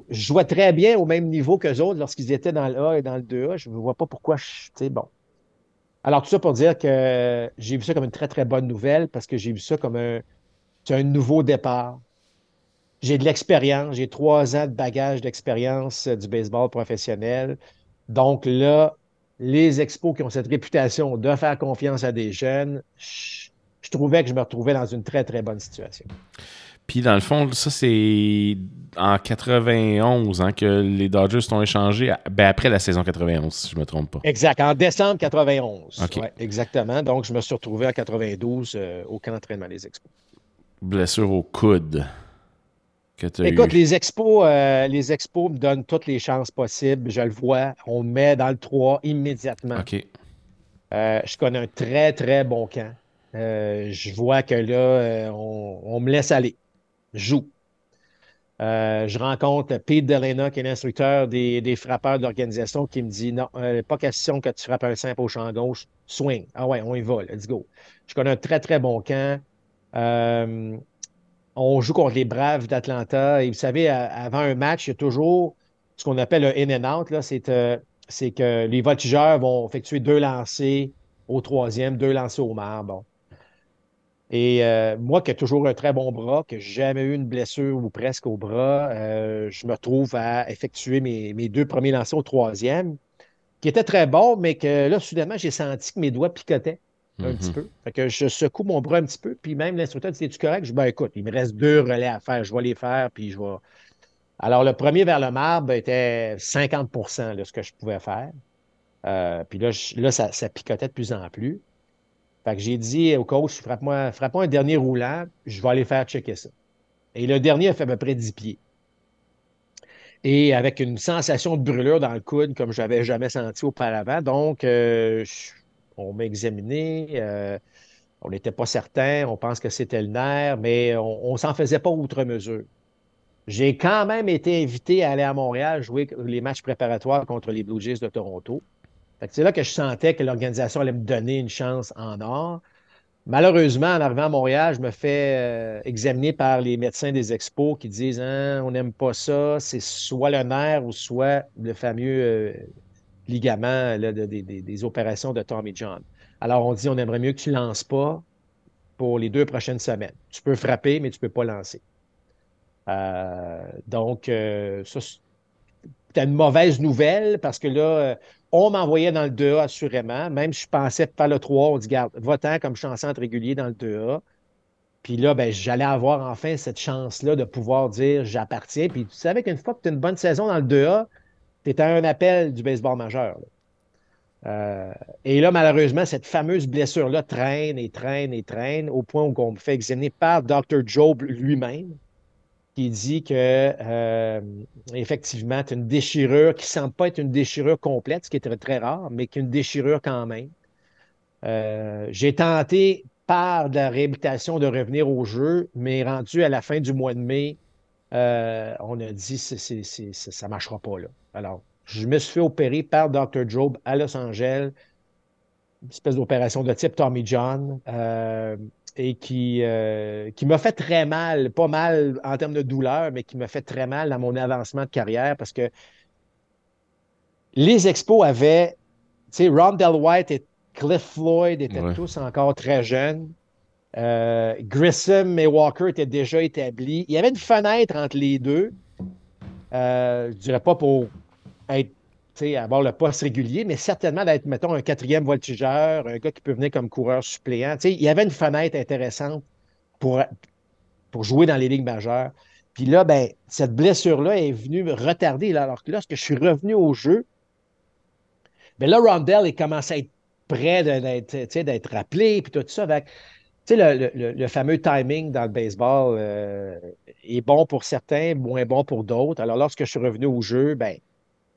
Je jouais très bien au même niveau qu'eux autres lorsqu'ils étaient dans le A et dans le 2A. Je ne vois pas pourquoi je. Bon. Alors, tout ça pour dire que j'ai vu ça comme une très, très bonne nouvelle parce que j'ai vu ça comme un, un nouveau départ. J'ai de l'expérience, j'ai trois ans de bagage d'expérience du baseball professionnel. Donc là, les expos qui ont cette réputation de faire confiance à des jeunes, je, trouvais que je me retrouvais dans une très, très bonne situation. Puis dans le fond, ça c'est en 91 hein, que les Dodgers sont échangés, ben, après la saison 91, si je ne me trompe pas. Exact, en décembre 91. exactement. Donc je me suis retrouvé en 92 euh, au camp d'entraînement des Expos. Blessure au coude. Écoute, les expos, euh, les expos me donnent toutes les chances possibles. Je le vois. On me met dans le 3 immédiatement. OK. Euh, je connais un très, très bon camp. Euh, je vois que là, on, me laisse aller. Je joue. je rencontre Pete Delena, qui est l'instructeur des, des, frappeurs de l'organisation, qui me dit Non, pas question que tu frappes un simple au champ gauche. Swing. Ah ouais, on y va. Let's go. Je connais un très, très bon camp on joue contre les Braves d'Atlanta. Et vous savez, avant un match, il y a toujours ce qu'on appelle un in and out. Euh, c'est, que les voltigeurs vont effectuer deux lancers au troisième, deux lancers au marbre. Et euh, moi, qui ai toujours un très bon bras, que jamais eu une blessure ou presque au bras, euh, je me retrouve à effectuer mes, mes, deux premiers lancers au troisième, qui étaient très bons, mais que là, soudainement, j'ai senti que mes doigts picotaient un petit mhm. peu. Fait que je secoue mon bras un petit peu, puis même l'instructeur dit Es-tu correct? Je dis Ben écoute, il me reste deux relais à faire, je vais les faire, puis je vais. Alors, le premier vers le marbre était 50% de ce que je pouvais faire. Euh, puis là, là ça, picotait de plus en plus. Fait que j'ai dit au coach Frappe-moi frappe un dernier roulant, je vais aller faire checker ça. Et le dernier a fait à peu près 10 pieds. Et avec une sensation de brûlure dans le coude comme je n'avais jamais senti auparavant. Donc, euh, je on m'a examiné. Euh, on n'était pas certain. On pense que c'était le nerf, mais on ne s'en faisait pas outre mesure. j'ai quand même été invité à aller à Montréal jouer les matchs préparatoires contre les Blue Jays de Toronto. C'est là que je sentais que l'organisation allait me donner une chance en or. Malheureusement, en arrivant à Montréal, je me fais euh, examiner par les médecins des expos qui disent hein, on n'aime pas ça, c'est soit le nerf ou soit le fameux euh, ligament des opérations de Tommy John. Alors, on dit on aimerait mieux que tu ne lances pas pour les deux prochaines semaines. Tu peux frapper, mais tu ne peux pas lancer. Euh, donc, ça, c'était une mauvaise nouvelle parce que là, on m'envoyait dans le 2A assurément. Même si je pensais faire le 3, on dit, garde, comme je en régulier dans le 2A. Puis là, ben, j'allais avoir enfin cette chance-là de pouvoir dire j'appartiens. Puis tu savais qu'une fois que tu as une bonne saison dans le 2A, tu à un appel du baseball majeur. Euh, et là, malheureusement, cette fameuse blessure-là traîne et traîne et traîne au point où on me fait examiner par Dr. Job lui-même qui dit que euh, effectivement, tu une déchirure qui ne semble pas être une déchirure complète, ce qui est très, rare, mais qui est une déchirure quand même. Euh, j'ai tenté par la réhabilitation de revenir au jeu, mais rendu à la fin du mois de mai, euh, on a dit que ça ne marchera pas là. Alors, je me suis fait opérer par Dr. Job à Los Angeles, une espèce d'opération de type Tommy John et qui, euh, qui m'a fait très mal, pas mal en termes de douleur, mais qui m'a fait très mal dans mon avancement de carrière parce que les expos avaient, tu sais, Del White et Cliff Floyd étaient tous encore très jeunes. Euh, Grissom et Walker étaient déjà établis. Il y avait une fenêtre entre les deux. Euh, je dirais pas pour être avoir le poste régulier, mais certainement d'être, mettons, un quatrième voltigeur, un gars qui peut venir comme coureur suppléant. il y avait une fenêtre intéressante pour, jouer dans les ligues majeures. Puis là, ben, cette blessure-là est venue me retarder. alors que lorsque je suis revenu au jeu, ben là, Rondell est commencé à être prêt d'être rappelé, puis tout ça. Le, le, fameux timing dans le baseball euh, est bon pour certains, moins bon pour d'autres. Alors, lorsque je suis revenu au jeu, ben,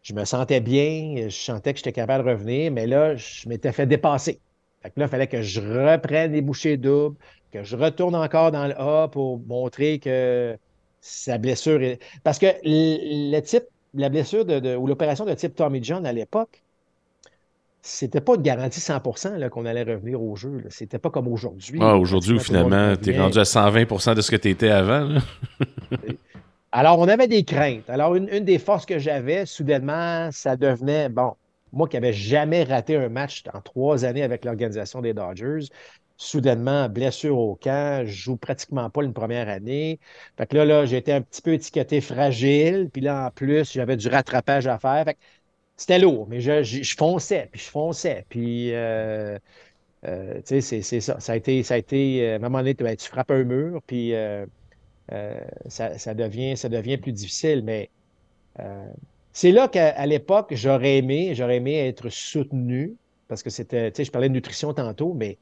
je me sentais bien, je sentais que j'étais capable de revenir, mais là, je m'étais fait dépasser. Fait là, il fallait que je reprenne les bouchées doubles, que je retourne encore dans le A pour montrer que sa blessure est. Parce que le type, la blessure de, ou l'opération de type Tommy John à l'époque, c'était pas de garantie 100% qu'on allait revenir au jeu. C'était pas comme aujourd'hui. Ah, aujourd'hui, finalement, tu es rendu à 120% de ce que tu étais avant. Alors, on avait des craintes. Alors, une, des forces que j'avais, soudainement, ça devenait, bon, moi qui n'avais jamais raté un match en trois années avec l'organisation des Dodgers, soudainement, blessure au camp, je joue pratiquement pas une première année. Fait que là, là, j'étais un petit peu étiqueté fragile, puis là, en plus, j'avais du rattrapage à faire. Fait que c'était lourd, mais je, fonçais, puis je fonçais, puis... Euh, euh, tu sais, c'est ça. Ça a été, ça a été, euh, à un moment donné, ben, tu frappes un mur, puis euh, ça, devient, ça devient plus difficile. Mais c'est là qu'à l'époque, j'aurais aimé, j'aurais aimé être soutenu, parce que c'était, tu sais, je parlais de nutrition tantôt, mais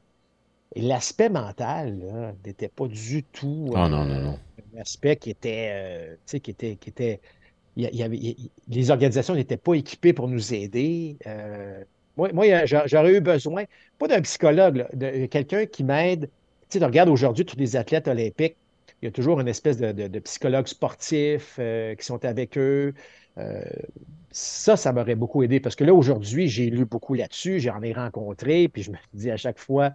l'aspect mental n'était pas du tout oh, non, non, non. un aspect qui était, tu sais, qui était, qui était les organisations n'étaient pas équipées pour nous aider. moi, moi j'aurais eu besoin, pas d'un psychologue, de quelqu'un qui m'aide. Tu sais, regarde aujourd'hui tous les athlètes olympiques, il y a toujours une espèce de, psychologue sportif euh, qui sont avec eux. Euh, ça, ça m'aurait beaucoup aidé parce que là, aujourd'hui, j'ai lu beaucoup là-dessus, j'en ai rencontré, puis je me [laughs] dis à chaque fois,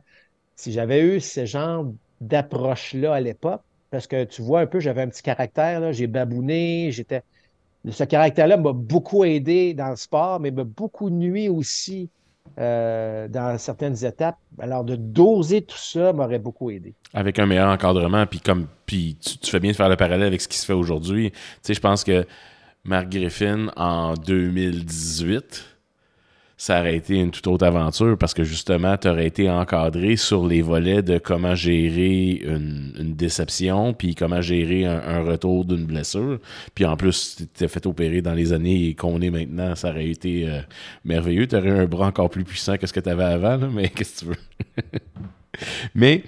si j'avais eu ce genre d'approche-là à l'époque, parce que tu vois un peu, j'avais un petit caractère, j'ai babouné, j'étais. Ce caractère-là m'a beaucoup aidé dans le sport, mais m'a beaucoup nuit aussi euh, dans certaines étapes. Alors, de doser tout ça m'aurait beaucoup aidé. Avec un meilleur encadrement, puis comme puis tu, fais bien de faire le parallèle avec ce qui se fait aujourd'hui. Tu sais, je pense que Mark Griffin, en 2018, ça aurait été une toute autre aventure parce que justement, tu aurais été encadré sur les volets de comment gérer une, déception, puis comment gérer un, retour d'une blessure. Puis en plus, tu t'es fait opérer dans les années qu'on est maintenant, ça aurait été euh, merveilleux. Tu aurais un bras encore plus puissant que ce que tu avais avant, mais [laughs] qu'est-ce que tu veux? [laughs] [laughs] Mais,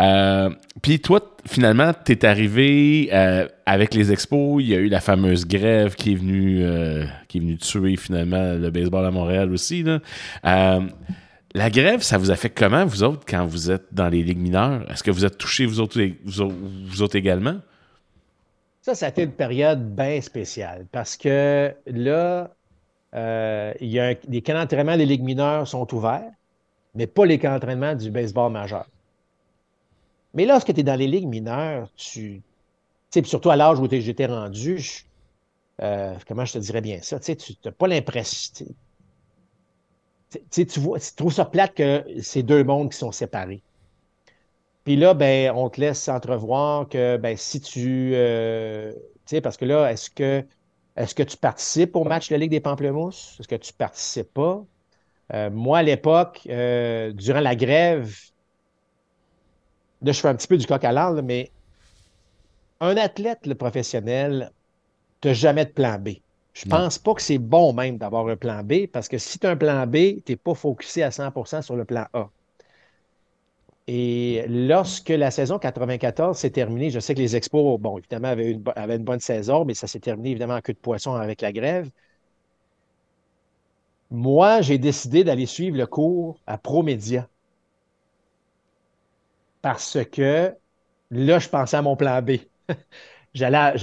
euh, puis toi, finalement, tu es arrivé euh, avec les expos. Il y a eu la fameuse grève qui est venue, euh, qui est venue tuer finalement le baseball à Montréal aussi. la grève, ça vous affecte comment, vous autres, quand vous êtes dans les ligues mineures? Est-ce que vous êtes touchés, vous autres, également? Ça, ça a été une période bien spéciale parce que là, il y a les camps d'entraînement des ligues mineures sont ouverts, mais pas les camps d'entraînement du baseball majeur. Mais lorsque tu es dans les ligues mineures, tu. surtout à l'âge où j'étais rendu, euh, comment je te dirais bien ça? Tu n'as pas l'impression. Tu, trouves ça plate que c'est deux mondes qui sont séparés. Puis là, ben, on te laisse entrevoir que ben, si tu. Euh, tu sais, parce que là, est-ce que est-ce que tu participes au match de la Ligue des Pamplemousses? Est-ce que tu ne participes pas? Euh, moi, à l'époque, euh, durant la grève, là, je fais un petit peu du coq à l'âne, mais un athlète le professionnel, tu n'as jamais de plan B. Je ne pense pas que c'est bon même d'avoir un plan B parce que si tu as un plan B, tu n'es pas focusé à 100% sur le plan A. Et lorsque la saison 94 s'est terminée, je sais que les Expos, bon, évidemment, avaient une, une bonne saison, mais ça s'est terminé évidemment en queue de poisson avec la grève. Moi, j'ai décidé d'aller suivre le cours à ProMédia. Parce que là, je pensais à mon plan B. [laughs] j'allais,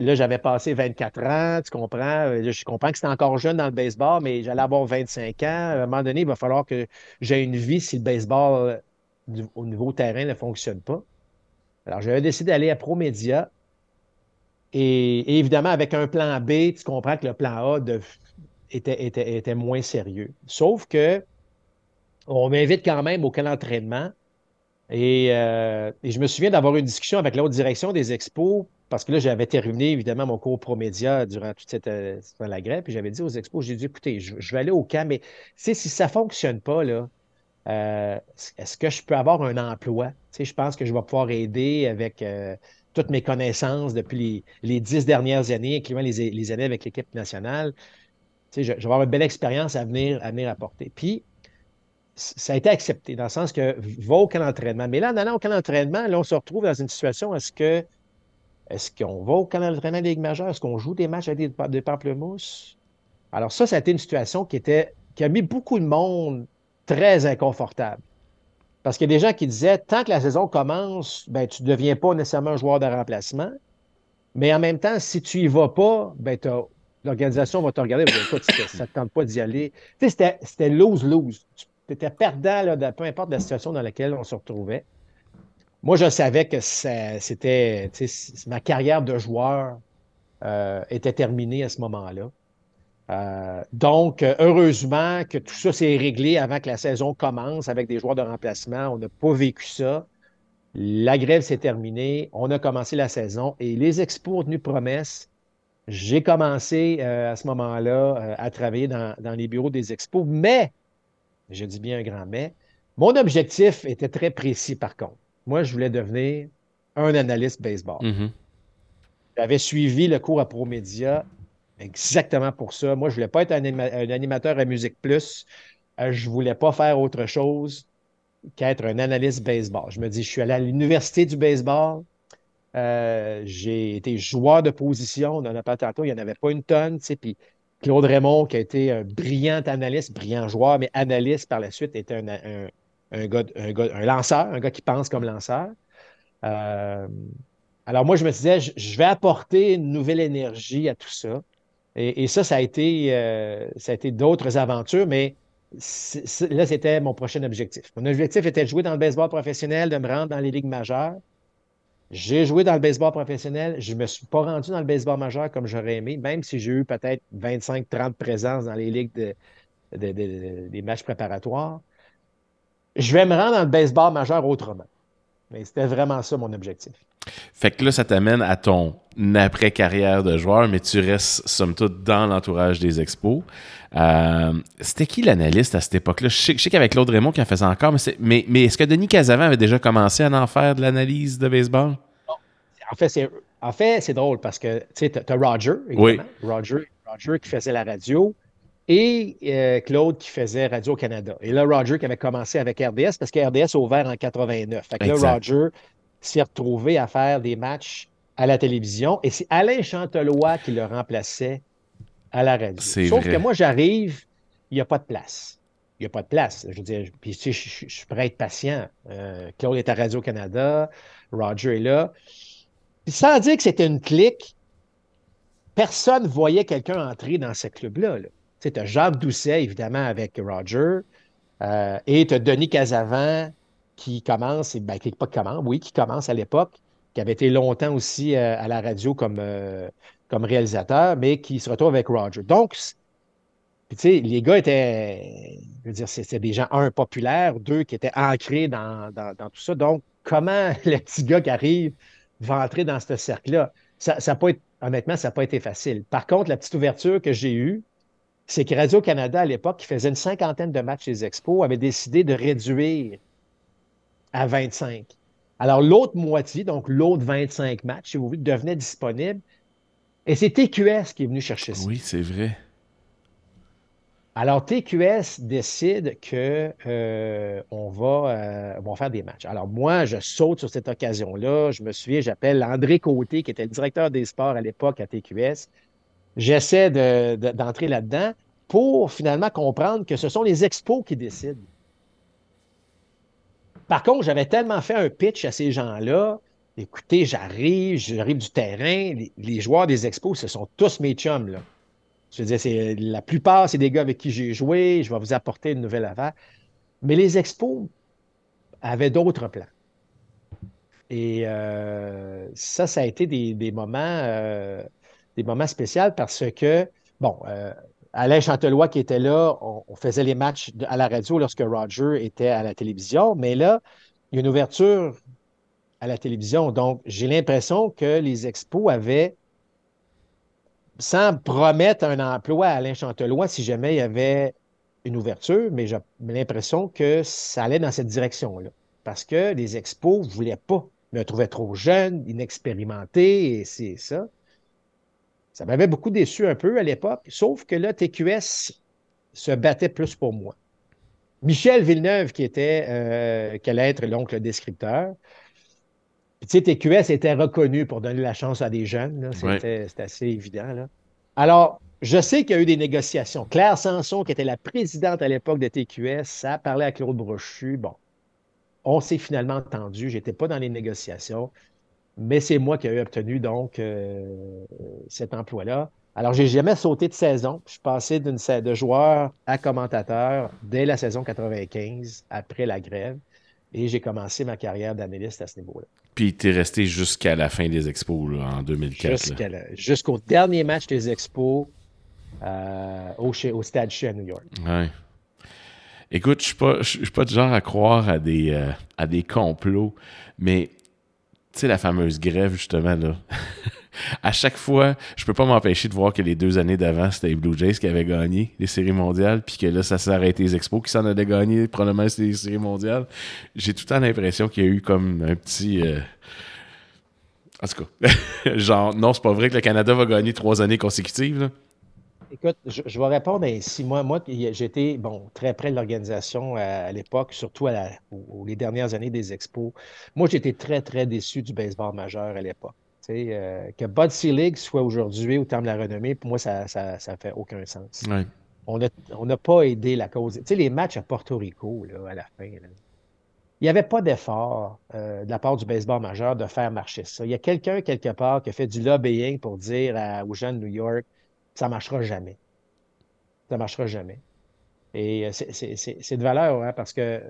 là, j'avais passé 24 ans, tu comprends? Je comprends que c'était encore jeune dans le baseball, mais j'allais avoir 25 ans. À un moment donné, il va falloir que j'ai une vie si le baseball au niveau terrain ne fonctionne pas. Alors, j'avais décidé d'aller à ProMédia. Et, évidemment, avec un plan B, tu comprends que le plan A était, moins sérieux. Sauf que on m'invite quand même au camp d'entraînement. Et, euh, je me souviens d'avoir une discussion avec l'autre direction des expos, parce que là, j'avais terminé évidemment mon cours ProMédia durant toute cette, euh, la grève. Puis j'avais dit aux expos, j'ai dit, écoutez, je, vais aller au camp, mais si ça ne fonctionne pas, là, euh, est-ce que je peux avoir un emploi? Je pense que je vais pouvoir aider avec toutes mes connaissances depuis les, dix dernières années, incluant les, les années avec l'équipe nationale. Tu je, vais avoir une belle expérience à venir, à venir apporter. Puis, ça a été accepté dans le sens que va au camp. Mais là, en allant au camp d'entraînement, là, on se retrouve dans une situation est-ce que est-ce qu'on va au camp d'entraînement des Ligues majeures? Est-ce qu'on joue des matchs avec des, des pamplemousses? Alors, ça, ça a été une situation qui était qui a mis beaucoup de monde très inconfortable. Parce qu'il y a des gens qui disaient, tant que la saison commence, ben, tu ne deviens pas nécessairement un joueur de remplacement. Mais en même temps, si tu n'y vas pas, ben, l'organisation va te regarder ça ne te tente pas d'y aller. Tu sais, c'était lose-lose. Tu étais perdant, là, peu importe la situation dans laquelle on se retrouvait. Moi, je savais que c'était ma carrière de joueur euh, était terminée à ce moment-là. Euh, donc, heureusement que tout ça s'est réglé avant que la saison commence avec des joueurs de remplacement. On n'a pas vécu ça. La grève s'est terminée. On a commencé la saison et les expos ont tenu promesse. J'ai commencé euh, à ce moment-là euh, à travailler dans, les bureaux des expos, mais, je dis bien un grand mais, mon objectif était très précis par contre. Moi, je voulais devenir un analyste baseball. Mm-hmm. J'avais suivi le cours à ProMédia Exactement pour ça. Moi, je ne voulais pas être un, animateur à Musique Plus. Euh, je ne voulais pas faire autre chose qu'être un analyste baseball. Je me dis, je suis allé à l'université du baseball. Euh, j'ai été joueur de position. On n'en a pas tantôt. Il n'y en avait pas une tonne. Puis Claude Raymond, qui a été un brillant analyste, brillant joueur, mais analyste par la suite, était un, gars, un, lanceur, un gars qui pense comme lanceur. Euh, alors moi, je me disais, je vais apporter une nouvelle énergie à tout ça. Et, ça, ça a été, euh, été d'autres aventures, mais là, c'était mon prochain objectif. Mon objectif était de jouer dans le baseball professionnel, de me rendre dans les ligues majeures. J'ai joué dans le baseball professionnel. Je ne me suis pas rendu dans le baseball majeur comme j'aurais aimé, même si j'ai eu peut-être 25-30 présences dans les ligues des matchs préparatoires. Je vais me rendre dans le baseball majeur autrement. Mais c'était vraiment ça mon objectif. Fait que là, ça t'amène à ton après-carrière de joueur, mais tu restes, somme toute, dans l'entourage des expos. Euh, c'était qui l'analyste à cette époque-là? Je sais, sais qu'avec Claude Raymond qui en faisait encore, mais, mais, est-ce que Denis Casavant avait déjà commencé à en faire de l'analyse de baseball? En fait, c'est, en fait, c'est drôle parce que tu as Roger, évidemment. Roger, Roger qui faisait la radio et euh, Claude qui faisait Radio-Canada. Et là, Roger qui avait commencé avec RDS parce que RDS a ouvert en 89. Fait que là, Roger s'est retrouvé à faire des matchs à la télévision et c'est Alain Chantelois qui le remplaçait à la radio. Sauf que moi, j'arrive, il n'y a pas de place. Il n'y a pas de place. Je veux dire, puis tu sais, je, suis prêt à être patient. Euh, Claude est à Radio-Canada, Roger est là. sans dire que c'était une clique, personne ne voyait quelqu'un entrer dans ce club-là. Tu as Jacques Doucet, évidemment, avec Roger, euh, et tu as Denis Casavant qui commence, et, ben, qui, pas commence, oui, qui commence à l'époque, qui avait été longtemps aussi euh, à la radio comme, euh, comme réalisateur, mais qui se retrouve avec Roger. Donc, tu sais, les gars étaient, je veux dire, c'était des gens, un, populaires, deux, qui étaient ancrés dans, dans, tout ça. Donc, comment [laughs] le petit gars qui arrive va entrer dans ce cercle-là? Ça, ça pas honnêtement, ça n'a pas été facile. Par contre, la petite ouverture que j'ai eue, c'est que Radio-Canada, à l'époque, qui faisait une cinquantaine de matchs des expos, avait décidé de réduire à 25. Alors, l'autre moitié, donc l'autre 25 matchs, si vous voulez, devenait disponible. Et c'est TQS qui est venu chercher ça. Oui, c'est vrai. Alors, TQS décide que euh, on, va, euh, va faire des matchs. Alors, moi, je saute sur cette occasion-là. Je me souviens, j'appelle André Côté, qui était le directeur des sports à l'époque à TQS. J'essaie d'entrer là-dedans pour finalement comprendre que ce sont les expos qui décident. Par contre, j'avais tellement fait un pitch à ces gens-là. Écoutez, j'arrive, j'arrive du terrain. Les, les, joueurs des expos, ce sont tous mes chums. Là. Je veux dire, la plupart, c'est des gars avec qui j'ai joué. Je vais vous apporter une nouvelle affaire. Mais les expos avaient d'autres plans. Et euh, ça, ça a été des, moments, euh, des moments spéciaux parce que, bon, euh, Alain Chantelois qui était là, on, faisait les matchs à la radio lorsque Roger était à la télévision, mais là, il y a une ouverture à la télévision. Donc, j'ai l'impression que les expos avaient sans promettre un emploi à Alain Chantelois si jamais il y avait une ouverture, mais j'ai l'impression que ça allait dans cette direction-là. Parce que les expos ne voulaient pas. Me trouvaient trop jeune, inexpérimenté, et c'est ça. Ça m'avait beaucoup déçu un peu à l'époque, sauf que là, TQS se battait plus pour moi. Michel Villeneuve, qui était, euh, qui allait être l'oncle descripteur, tu sais, TQS était reconnu pour donner la chance à des jeunes. C'était assez évident. Alors, je sais qu'il y a eu des négociations. Claire Sanson, qui était la présidente à l'époque de TQS, ça a parlé à Claude Brochu. Bon, on s'est finalement entendu. Je n'étais pas dans les négociations, mais c'est moi qui ai obtenu donc euh, cet emploi-là. Alors, j'ai jamais sauté de saison. Je suis passé de joueur à commentateur dès la saison 95, après la grève. Et j'ai commencé ma carrière d'analyste à ce niveau-là. Puis tu es resté jusqu'à la fin des expos en 2004. Jusqu'au dernier match des expos euh, au, au, Stade chez à New York. Ouais. Écoute, je ne suis pas du genre à croire à des, euh, à des complots, mais la fameuse grève, justement, là. [laughs] à chaque fois, je peux pas m'empêcher de voir que les deux années d'avant, c'était les Blue Jays qui avaient gagné les séries mondiales, puis que là, ça s'est arrêté les Expos qui s'en avaient gagné, probablement les séries mondiales. J'ai tout le temps l'impression qu'il y a eu comme un petit. Euh, en tout cas, [laughs] genre, non, c'est pas vrai que le Canada va gagner trois années consécutives. Écoute, je, vais répondre ainsi. Moi, moi j'étais bon, très près de l'organisation à, l'époque, surtout à les dernières années des expos. Moi, j'étais très, très déçu du baseball majeur à l'époque. Euh, que Bud Selig soit aujourd'hui au terme de la renommée, pour moi, ça ne fait aucun sens. On n'a pas aidé la cause. Tu sais, les matchs à Porto Rico, à la fin, il n'y avait pas d'effort euh, de la part du baseball majeur de faire marcher ça. Il y a quelqu'un quelque part qui a fait du lobbying pour dire aux gens de New York, ça marchera jamais. Ça marchera jamais. Et euh, c'est de valeur, hein, parce que,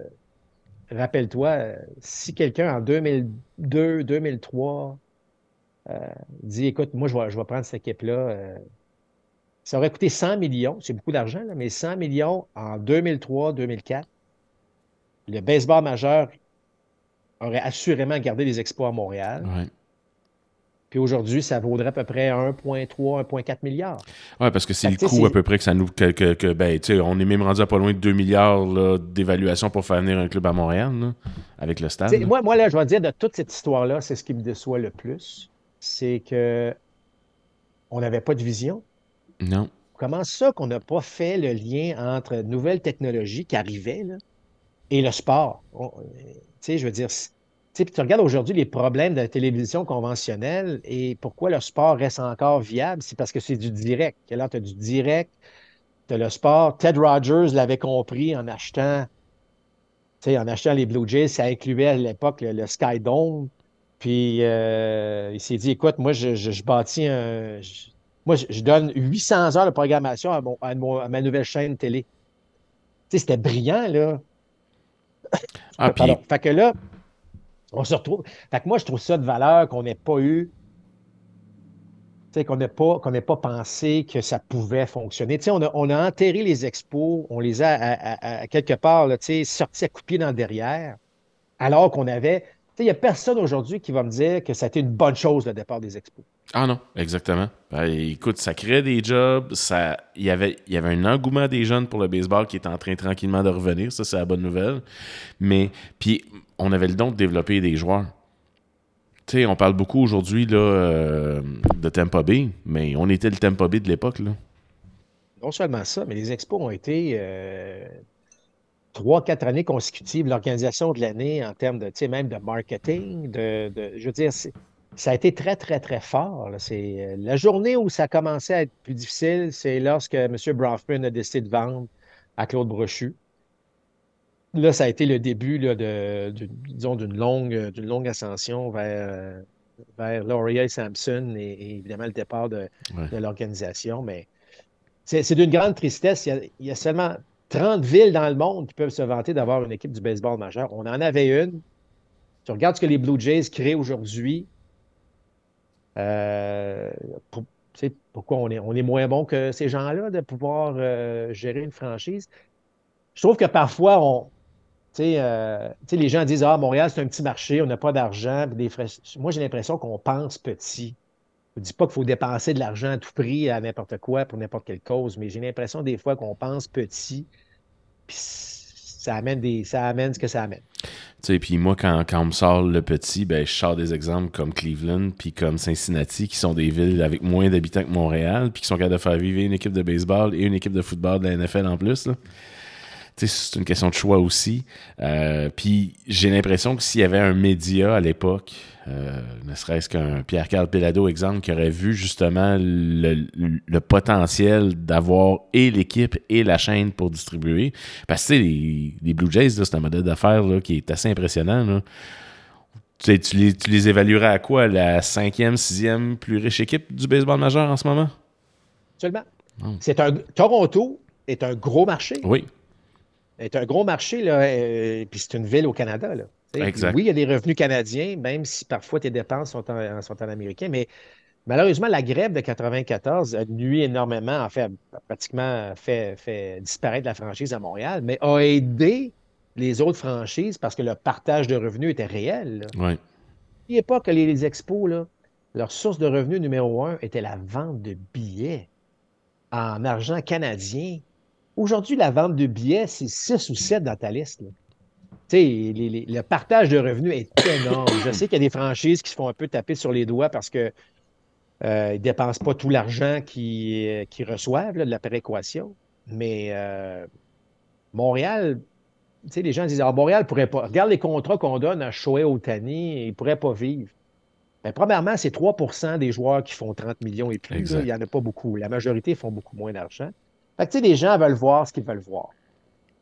rappelle-toi, si quelqu'un en 2002, 2003 euh, dit écoute, moi, je vais, je vais prendre cette équipe-là. Euh, ça aurait coûté 100 millions, c'est beaucoup d'argent, mais 100 millions en 2003-2004. Le baseball majeur aurait assurément gardé les exploits à Montréal. Puis aujourd'hui, ça vaudrait à peu près 1,3, 1,4 milliards. Oui, parce que c'est le coût à peu près que ça nous. Que, que, ben, on est même rendu à pas loin de 2 milliards d'évaluation pour faire venir un club à Montréal, avec le stade. Moi, moi, là, je vais dire, de toute cette histoire-là, c'est ce qui me déçoit le plus c'est que on n'avait pas de vision. Non. Comment ça qu'on n'a pas fait le lien entre nouvelles technologies qui arrivaient et le sport? Tu sais, je veux dire, tu regardes aujourd'hui les problèmes de la télévision conventionnelle et pourquoi le sport reste encore viable, c'est parce que c'est du direct. Là, tu as du direct, tu as le sport. Ted Rogers l'avait compris en achetant, en achetant les Blue Jays, ça incluait à l'époque le, le Sky Dome Puis euh, il s'est dit, écoute, moi, je, bâtis un... moi, je, donne 800 heures de programmation à, à, ma nouvelle chaîne télé. Tu sais, c'était brillant, là. Ah, puis... Fait que là, on se retrouve. Fait moi, je trouve ça de valeur qu'on n'ait pas eu qu'on n'ait pas, pas pensé que ça pouvait fonctionner. On a, on a enterré les expos, on les a à, quelque part sortis à couper dans le derrière, alors qu'on avait. Il n'y a personne aujourd'hui qui va me dire que ça a été une bonne chose le départ des expos. Ah non, exactement. Ben, écoute, ça crée des jobs, ça, il y avait, il y avait un engouement des jeunes pour le baseball qui est en train tranquillement de revenir, ça c'est la bonne nouvelle. Mais puis on avait le don de développer des joueurs on parle beaucoup aujourd'hui euh, de Tampa Bay, mais on était le Tampa Bay de l'époque. Non seulement ça, mais les expos ont été euh, trois, quatre années consécutives, l'organisation de l'année en termes de, même de marketing, de, je veux dire, ça a été très, très, très fort. Euh, la journée où ça a commencé à être plus difficile, c'est lorsque M. Bronfman a décidé de vendre à Claude Brochu. Là, ça a été le début de, disons, d'une longue, d'une longue ascension vers, vers Laurier Sampson et, évidemment le départ de, l'organisation. Mais c'est d'une grande tristesse. Il y, a, seulement 30 villes dans le monde qui peuvent se vanter d'avoir une équipe du baseball majeur. On en avait une. Tu regardes ce que les Blue Jays créent aujourd'hui. Euh, pourquoi on est, on est moins bon que ces gens-là de pouvoir euh, gérer une franchise? Je trouve que parfois, on, euh, les gens disent Ah, Montréal, c'est un petit marché, on n'a pas d'argent. Moi, j'ai l'impression qu'on pense petit. Je ne dis pas qu'il faut dépenser de l'argent à tout prix à n'importe quoi pour n'importe quelle cause, mais j'ai l'impression des fois qu'on pense petit, ça amène, des, ça amène ce que ça amène. Tu puis moi, quand, quand, on me sort le petit, ben, je sors des exemples comme Cleveland puis comme Cincinnati, qui sont des villes avec moins d'habitants que Montréal, puis qui sont capables de faire vivre une équipe de baseball et une équipe de football de la NFL en plus. Là c'est une question de choix aussi. Euh, puis j'ai l'impression que s'il y avait un média à l'époque, euh, ne serait-ce qu'un Pierre-Carl Pelado, exemple, qui aurait vu justement le, potentiel d'avoir et l'équipe et la chaîne pour distribuer. Parce que les, les Blue Jays, c'est un modèle d'affaires qui est assez impressionnant. Tu, les, tu les évaluerais à quoi? La cinquième, sixième plus riche équipe du baseball majeur en ce moment? Seulement. Oh. C'est un Toronto est un gros marché. Oui c'est un gros marché, là, euh, puis c'est une ville au Canada. Là. Oui, il y a des revenus canadiens, même si parfois tes dépenses sont en, sont en américain, mais malheureusement, la grève de 94 a nuit énormément, en fait, pratiquement fait, fait disparaître la franchise à Montréal, mais a aidé les autres franchises parce que le partage de revenus était réel. Oui. N'oubliez pas que les, expos, là, leur source de revenus numéro un était la vente de billets en argent canadien Aujourd'hui, la vente de billets, c'est 6 ou 7 dans ta liste. le partage de revenus est énorme. Je sais qu'il y a des franchises qui se font un peu taper sur les doigts parce qu'ils euh, ne dépensent pas tout l'argent qu'ils reçoivent de la péréquation. Mais euh, Montréal, les gens disent Ah, Montréal ne pourrait pas. Regarde les contrats qu'on donne à Shohei Otani, il ne pourrait pas vivre. Mais premièrement, c'est 3% des joueurs qui font 30 millions et plus. il n'y en a pas beaucoup. La majorité font beaucoup moins d'argent. Fait que, les gens veulent voir ce qu'ils veulent voir.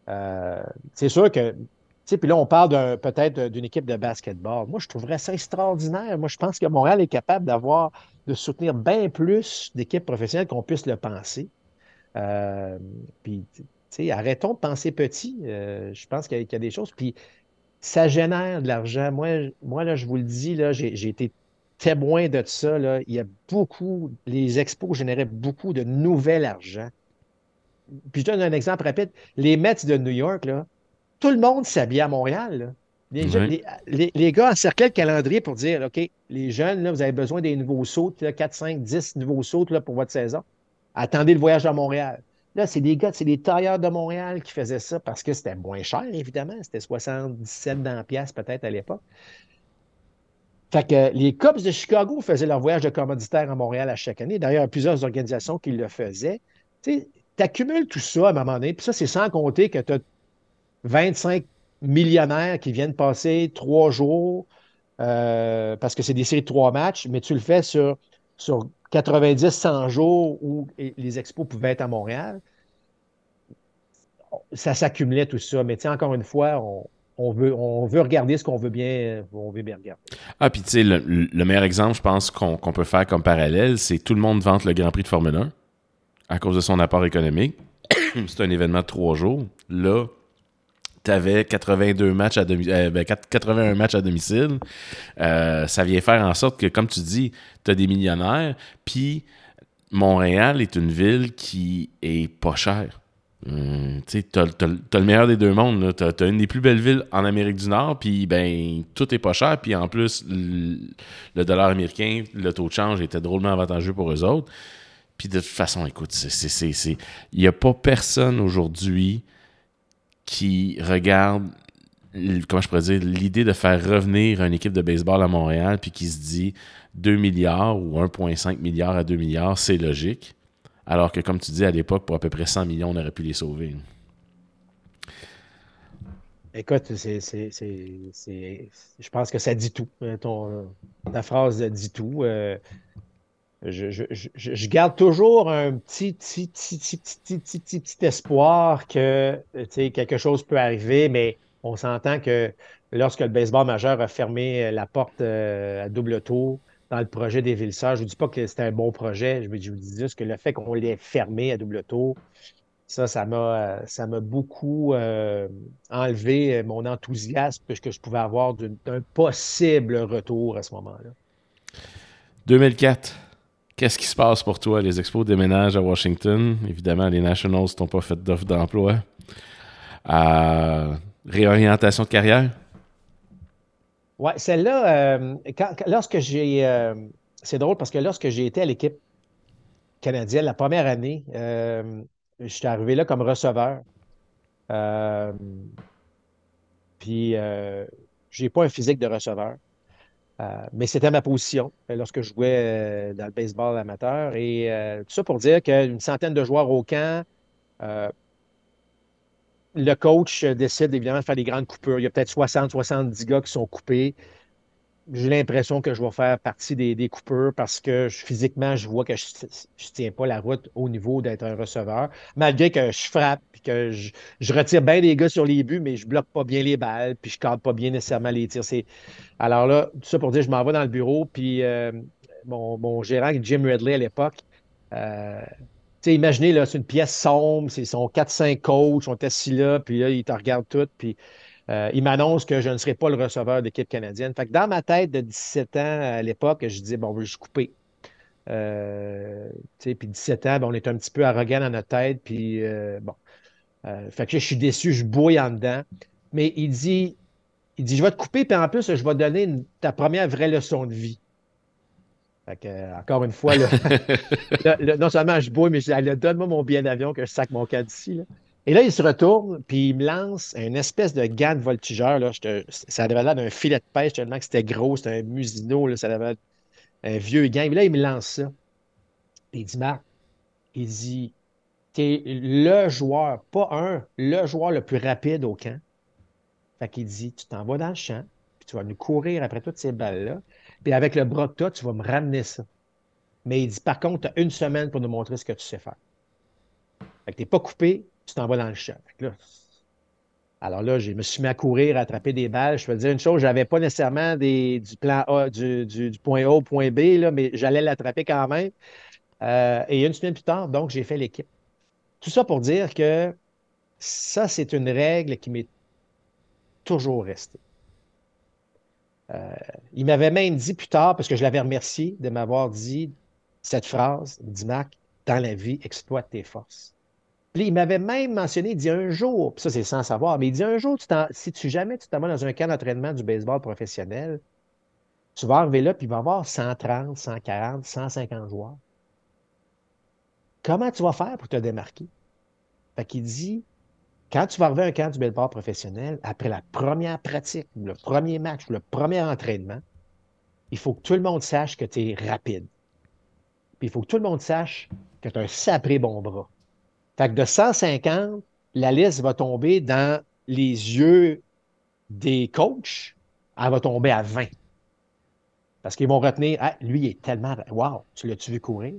Euh, c'est sûr que, puis là, on parle peut-être d'une équipe de basketball. Moi, je trouverais ça extraordinaire. Moi, je pense que Montréal est capable d'avoir, de soutenir bien plus d'équipes professionnelles qu'on puisse le penser. Euh, puis, arrêtons de penser petit. Euh, je pense qu'il y, a des choses. Puis, ça génère de l'argent. Moi, là, je vous le dis, là, j'ai été témoin de ça. Il y a beaucoup, les expos généraient beaucoup de nouvel argent. Puis je donne un exemple rapide. Les Mets de New York, là, tout le monde s'habille à Montréal. Les, les, gars encerclaient le calendrier pour dire OK, les jeunes, là, vous avez besoin des nouveaux sauts, 4, 5, 10 nouveaux sauts là, pour votre saison. Attendez le voyage à Montréal. Là, c'est des gars, c'est des tailleurs de Montréal qui faisaient ça parce que c'était moins cher, évidemment. C'était 77 dans pièces peut-être à l'époque. Fait que les Cubs de Chicago faisaient leur voyage de commanditaire à Montréal à chaque année. D'ailleurs, plusieurs organisations qui le faisaient. Tu accumules tout ça à un moment donné, puis ça, c'est sans compter que tu as 25 millionnaires qui viennent passer trois jours euh, parce que c'est des séries de trois matchs, mais tu le fais sur, sur 90-100 jours où les expos pouvaient être à Montréal. Ça s'accumulait tout ça. Mais encore une fois, on veut, regarder ce qu'on veut bien, on veut bien regarder. Ah, puis tu sais, le, meilleur exemple, je pense, qu'on peut faire comme parallèle, c'est tout le monde vante le Grand Prix de Formule 1 à cause de son apport économique. [coughs] c'est un événement de trois jours. Là, tu avais 82 matchs à 81 euh, ben, matchs à domicile. Euh, ça vient faire en sorte que, comme tu dis, tu as des millionnaires. Puis Montréal est une ville qui est pas chère. Hum, tu as, le meilleur des deux mondes. Tu as, une des plus belles villes en Amérique du Nord, puis ben, tout est pas cher. Puis en plus, le, dollar américain, le taux de change était drôlement avantageux pour eux autres. Puis de toute façon, écoute, il n'y a pas personne aujourd'hui qui regarde, comment je pourrais dire, l'idée de faire revenir une équipe de baseball à Montréal, puis qui se dit 2 milliards ou 1,5 milliards à 2 milliards, c'est logique. Alors que, comme tu dis, à l'époque, pour à peu près 100 millions, on aurait pu les sauver. Écoute, c'est, je pense que ça dit tout. Ton, ta phrase dit tout. Euh, je, garde toujours un petit, petit, petit, petit, petit, petit, espoir que quelque chose peut arriver, mais on s'entend que lorsque le baseball majeur a fermé la porte euh, à double tour, dans le projet des villes je ne dis pas que c'était un bon projet, je, vous dis juste que le fait qu'on l'ait fermé à double tour, ça, ça m'a, ça m'a beaucoup euh, enlevé mon enthousiasme que je pouvais avoir d'un possible retour à ce moment-là. 2004, qu'est-ce qui se passe pour toi? Les expos déménagent à Washington. Évidemment, les Nationals n'ont pas fait d'offre d'emploi. Euh, réorientation de carrière? Oui, celle-là, euh, lorsque j'ai. Euh, c'est drôle parce que lorsque j'ai été à l'équipe canadienne la première année, euh, j'étais arrivé là comme receveur. puis, j'ai pas un physique de receveur. Mais c'était ma position lorsque je jouais dans le baseball amateur. Et tout ça pour dire qu'une centaine de joueurs au camp, le coach décide évidemment de faire des grandes coupures. Il y a peut-être 60, 70 gars qui sont coupés. J'ai l'impression que je vais faire partie des, des coupures parce que physiquement, je vois que je ne tiens pas la route au niveau d'être un receveur. Malgré que je frappe, puis que je, retire bien les gars sur les buts, mais je bloque pas bien les balles, puis je cadre pas bien nécessairement les tirs. Alors là, tout ça pour dire, je m'en vais dans le bureau, puis euh, mon, mon, gérant, Jim Redley à l'époque, euh, imaginez, c'est une pièce sombre, c'est son 4-5 coachs, sont assis là, puis là, ils te regardent tout, puis euh, il m'annonce que je ne serai pas le receveur d'équipe canadienne. Fait que dans ma tête de 17 ans à l'époque, je disais, bon, je suis coupé. Euh, puis 17 ans, ben, on est un petit peu arrogant dans notre tête, puis euh, bon. fait que je suis déçu, je bouille en dedans. Mais il dit, il dit, je vais te couper, puis en plus, je vais te donner ta première vraie leçon de vie. Fait encore une fois, [laughs] non seulement je bois, mais je dis, donne-moi mon billet d'avion que je sac mon cas d'ici. Et là, il se retourne, puis il me lance une espèce de gant de voltigeur. Là. ça avait l'air d'un filet de pêche, tellement que c'était gros, c'était un musino, là, ça avait un vieux gant. Et là, il me lance ça. il dit, Marc, il dit, t'es le joueur, pas un, le joueur le plus rapide au camp. Fait qu'il dit, tu t'en vas dans le champ, puis tu vas nous courir après toutes ces balles-là. Puis avec le bras que tu as, tu vas me ramener ça. Mais il dit, par contre, tu as une semaine pour nous montrer ce que tu sais faire. Fait que tu n'es pas coupé, tu t'en vas dans le champ. alors là, je me suis mis à courir, à attraper des balles. Je peux te dire une chose, je n'avais pas nécessairement du plan A, du, point A au point B, là, mais j'allais l'attraper quand même. Euh, et une semaine plus tard, donc, j'ai fait l'équipe. Tout ça pour dire que ça, c'est une règle qui m'est toujours restée. Euh, il m'avait même dit plus tard, parce que je l'avais remercié de m'avoir dit cette phrase, il dit Marc, dans la vie, exploite tes forces. Il m'avait même mentionné, il dit un jour, puis ça c'est sans savoir, mais il dit un jour, si tu jamais tu t'en dans un camp d'entraînement du baseball professionnel, tu vas arriver là, puis il va y avoir 130, 140, 150 joueurs. Comment tu vas faire pour te démarquer? Fait qu'il dit, quand tu vas arriver à un camp du baseball professionnel, après la première pratique, le premier match, le premier entraînement, il faut que tout le monde sache que tu es rapide. Puis il faut que tout le monde sache que tu as un sapré bon bras. Fait que de 150, la liste va tomber dans les yeux des coachs, elle va tomber à 20. Parce qu'ils vont retenir, ah, lui, il est tellement. Wow, tu l'as-tu vu courir?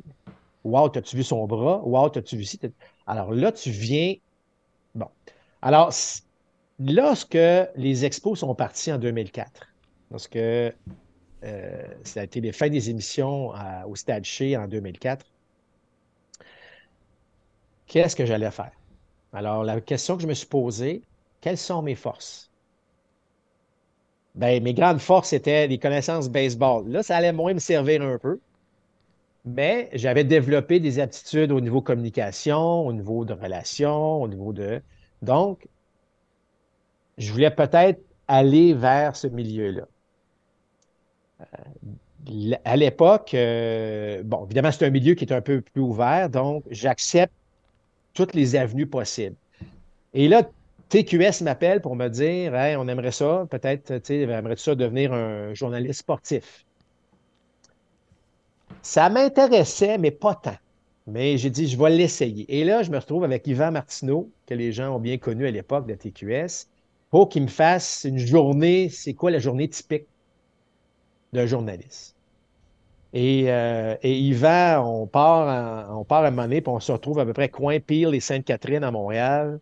Wow, t'as-tu vu son bras? Wow, t'as-tu vu ci? Alors là, tu viens Bon. Alors, lorsque les expos sont partis en 2004, lorsque euh, ça a été les fins des émissions au Stade Chez en 2004, qu'est-ce que j'allais faire? Alors, la question que je me suis posée, quelles sont mes forces? Ben, mes grandes forces étaient les connaissances baseball. Là, ça allait moins me servir un peu. Mais j'avais développé des aptitudes au niveau communication, au niveau de relations, au niveau de. Donc, je voulais peut-être aller vers ce milieu-là. Euh, à l'époque, euh, bon, évidemment, c'est un milieu qui est un peu plus ouvert, donc j'accepte toutes les avenues possibles. Et là, TQS m'appelle pour me dire on aimerait ça, peut-être, tu sais, aimerait ça devenir un journaliste sportif? Ça m'intéressait, mais pas tant. Mais j'ai dit, je vais l'essayer. Et là, je me retrouve avec Yvan Martineau, que les gens ont bien connu à l'époque de TQS, pour qu'il me fasse une journée. C'est quoi la journée typique d'un journaliste? Et, euh, et, Yvan, on part, on part à donné, puis on se retrouve à peu près coin Pile et Sainte-Catherine à Montréal.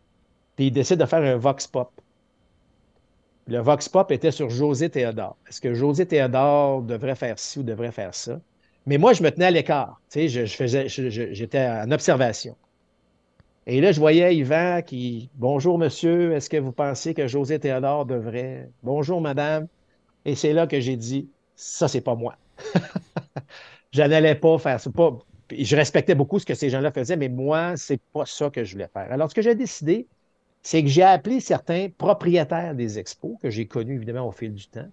Puis il décide de faire un Vox Pop. Le Vox Pop était sur José Théodore. Est-ce que José Théodore devrait faire ci ou devrait faire ça? Mais moi, je me tenais à l'écart. Tu je, faisais, j'étais en observation. Et là, je voyais Yvan qui, bonjour monsieur, est-ce que vous pensez que José Théodore devrait, bonjour madame. Et c'est là que j'ai dit, ça, c'est pas moi. [laughs] je n'allais pas faire ça. Pas, je respectais beaucoup ce que ces gens-là faisaient, mais moi, c'est pas ça que je voulais faire. Alors, ce que j'ai décidé, c'est que j'ai appelé certains propriétaires des expos, que j'ai connus évidemment au fil du temps.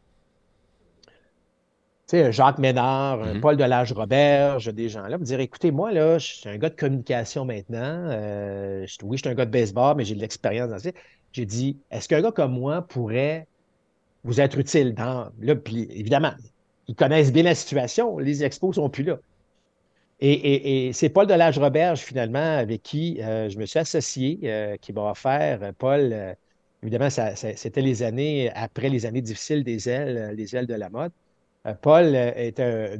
Tu sais, Jacques Ménard, mm-hmm. Paul Delage-Roberge, des gens-là, me dire écoutez, moi, là, je suis un gars de communication maintenant. Euh, oui, je suis un gars de baseball, mais j'ai de l'expérience dans ça. J'ai dit est-ce qu'un gars comme moi pourrait vous être utile dans. Là, puis évidemment, ils connaissent bien la situation. Les expos sont plus là. Et, c'est Paul Delage-Roberge, finalement, avec qui euh, je me suis associé, euh, qui m'a offert, euh, Paul, évidemment, c'était les années, après les années difficiles des ailes, les ailes de la mode. Paul était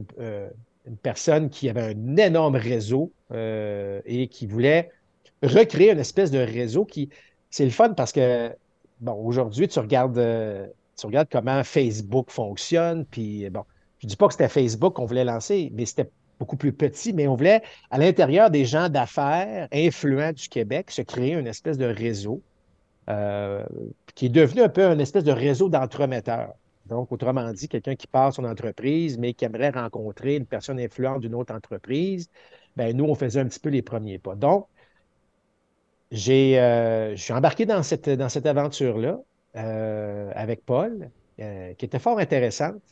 une personne qui avait un énorme réseau et qui voulait recréer une espèce de réseau qui, c'est le fun parce que, bon, aujourd'hui, tu regardes, tu regardes comment Facebook fonctionne, puis bon, je ne dis pas que c'était Facebook qu'on voulait lancer, mais c'était beaucoup plus petit, mais on voulait, à l'intérieur des gens d'affaires influents du Québec, se créer une espèce de réseau euh, qui est devenu un peu une espèce de réseau d'entremetteurs. Donc, autrement dit, quelqu'un qui part son entreprise, mais qui aimerait rencontrer une personne influente d'une autre entreprise, ben nous, on faisait un petit peu les premiers pas. Donc, j'ai, euh, je suis embarqué dans cette, dans cette aventure-là euh, avec Paul, qui était fort intéressante,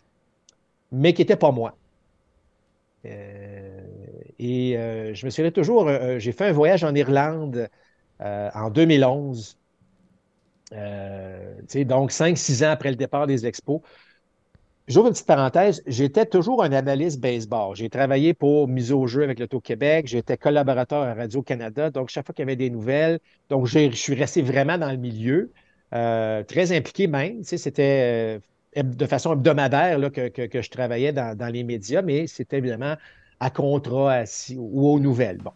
mais qui n'était pas moi. Euh, et euh, je me souviens toujours, euh, j'ai fait un voyage en Irlande en 2011. donc, cinq, six ans après le départ des expos. J'ouvre une petite parenthèse, j'étais toujours un analyste baseball. J'ai travaillé pour Mise au jeu avec l'Auto-Québec, j'étais collaborateur à Radio-Canada, donc chaque fois qu'il y avait des nouvelles, donc je suis resté vraiment dans le milieu, très impliqué même. C'était de façon hebdomadaire que, je travaillais dans, les médias, mais c'était évidemment à contrat ou aux nouvelles. Bon.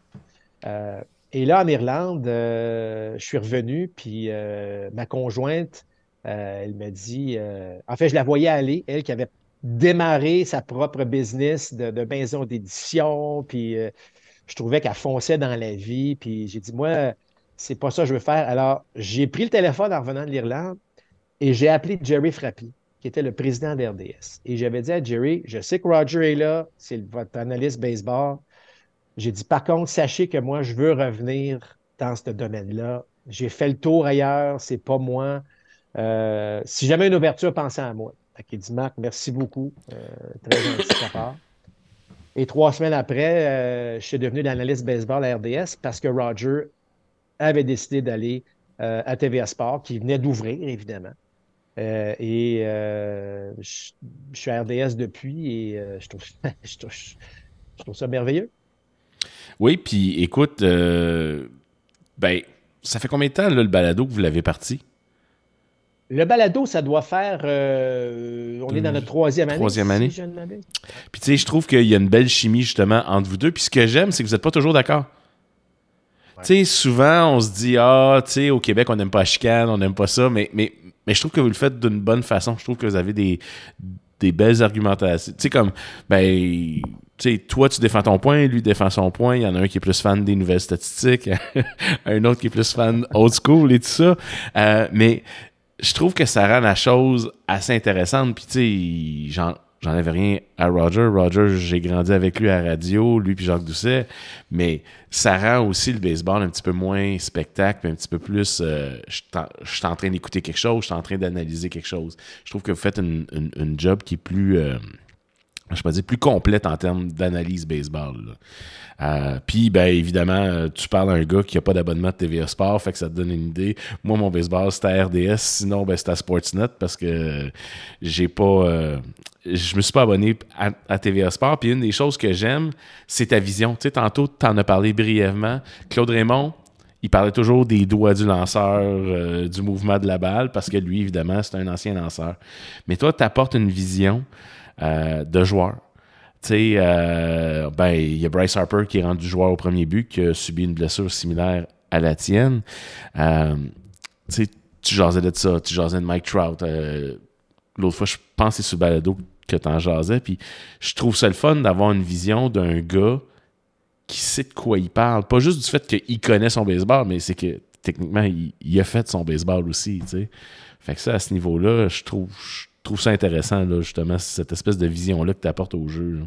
Euh, et là, en Irlande, euh, je suis revenu, puis euh, ma conjointe, elle me dit, en fait, je la voyais aller, elle qui avait démarré sa propre business de, de maison d'édition, puis je trouvais qu'elle fonçait dans la vie, puis j'ai dit, moi, c'est pas ça que je veux faire. Alors, j'ai pris le téléphone en revenant de l'Irlande et j'ai appelé Jerry Frappy qui était le président d'RDS. Et j'avais dit à Jerry, je sais que Roger est là, c'est votre analyste baseball. J'ai dit, par contre, sachez que moi, je veux revenir dans ce domaine-là. J'ai fait le tour ailleurs, c'est pas moi. Euh, si jamais une ouverture, pensez à moi. Il dit, Marc, merci beaucoup. Euh, très gentil de part. Et trois semaines après, euh, je suis devenu l'analyste baseball à RDS parce que Roger avait décidé d'aller à TVA Sport, qui venait d'ouvrir, évidemment. Euh, et euh, je, suis à RDS depuis et euh, [laughs] je, trouve, ça merveilleux. Oui, puis écoute, ben, ça fait combien de temps le balado que vous l'avez parti? Le balado, ça doit faire. on est dans notre troisième année. Troisième année. puis tu sais, je trouve qu'il y a une belle chimie justement entre vous deux. Puis ce que j'aime, c'est que vous n'êtes pas toujours d'accord. sais, souvent, on se dit, ah, tu sais, au Québec, on n'aime pas la chicane, on n'aime pas ça, mais, mais, mais je trouve que vous le faites d'une bonne façon. Je trouve que vous avez des, des belles argumentations. Tu sais, comme, ben, tu sais, toi, tu défends ton point, lui défend son point. Il y en a un qui est plus fan des nouvelles statistiques, [laughs] un autre qui est plus fan old school et tout ça. Euh, mais je trouve que ça rend la chose assez intéressante. Puis, tu sais, j'en, avais rien à Roger. Roger, j'ai grandi avec lui à radio, lui puis Jacques Doucet. Mais ça rend aussi le baseball un petit peu moins spectacle, un petit peu plus. Euh, je suis en train d'écouter quelque chose, je suis en train d'analyser quelque chose. Je trouve que vous faites une, job qui est plus. Euh, je dire plus complète en termes d'analyse baseball. Euh, puis, ben, évidemment, euh, tu parles à un gars qui n'a pas d'abonnement de TVA Sport, fait que ça te donne une idée. Moi, mon baseball, c'était à RDS, sinon, ben, c'était à Sportsnet parce que j'ai pas. Euh, je me suis pas abonné à, TVA Sport. Puis, une des choses que j'aime, c'est ta vision. Tu sais, tantôt, tu en as parlé brièvement. Claude Raymond, il parlait toujours des doigts du lanceur, du mouvement de la balle, parce que lui, évidemment, c'est un ancien lanceur. Mais toi, tu apportes une vision de joueurs. Tu sais, euh, ben, il y a Bryce Harper qui est rendu joueur au premier but, qui a subi une blessure similaire à la tienne. Euh, tu sais, tu jasais de ça, tu jasais de Mike Trout. L'autre fois, je c'est sur balado que tu en jasais. Puis je trouve ça le fun d'avoir une vision d'un gars qui sait de quoi il parle. Pas juste du fait qu'il connaît son baseball, mais c'est que techniquement, il, a fait son baseball aussi. Fait que ça, à ce niveau-là, je trouve, trouve ça intéressant, là, justement, cette espèce de vision-là que tu apportes au jeu.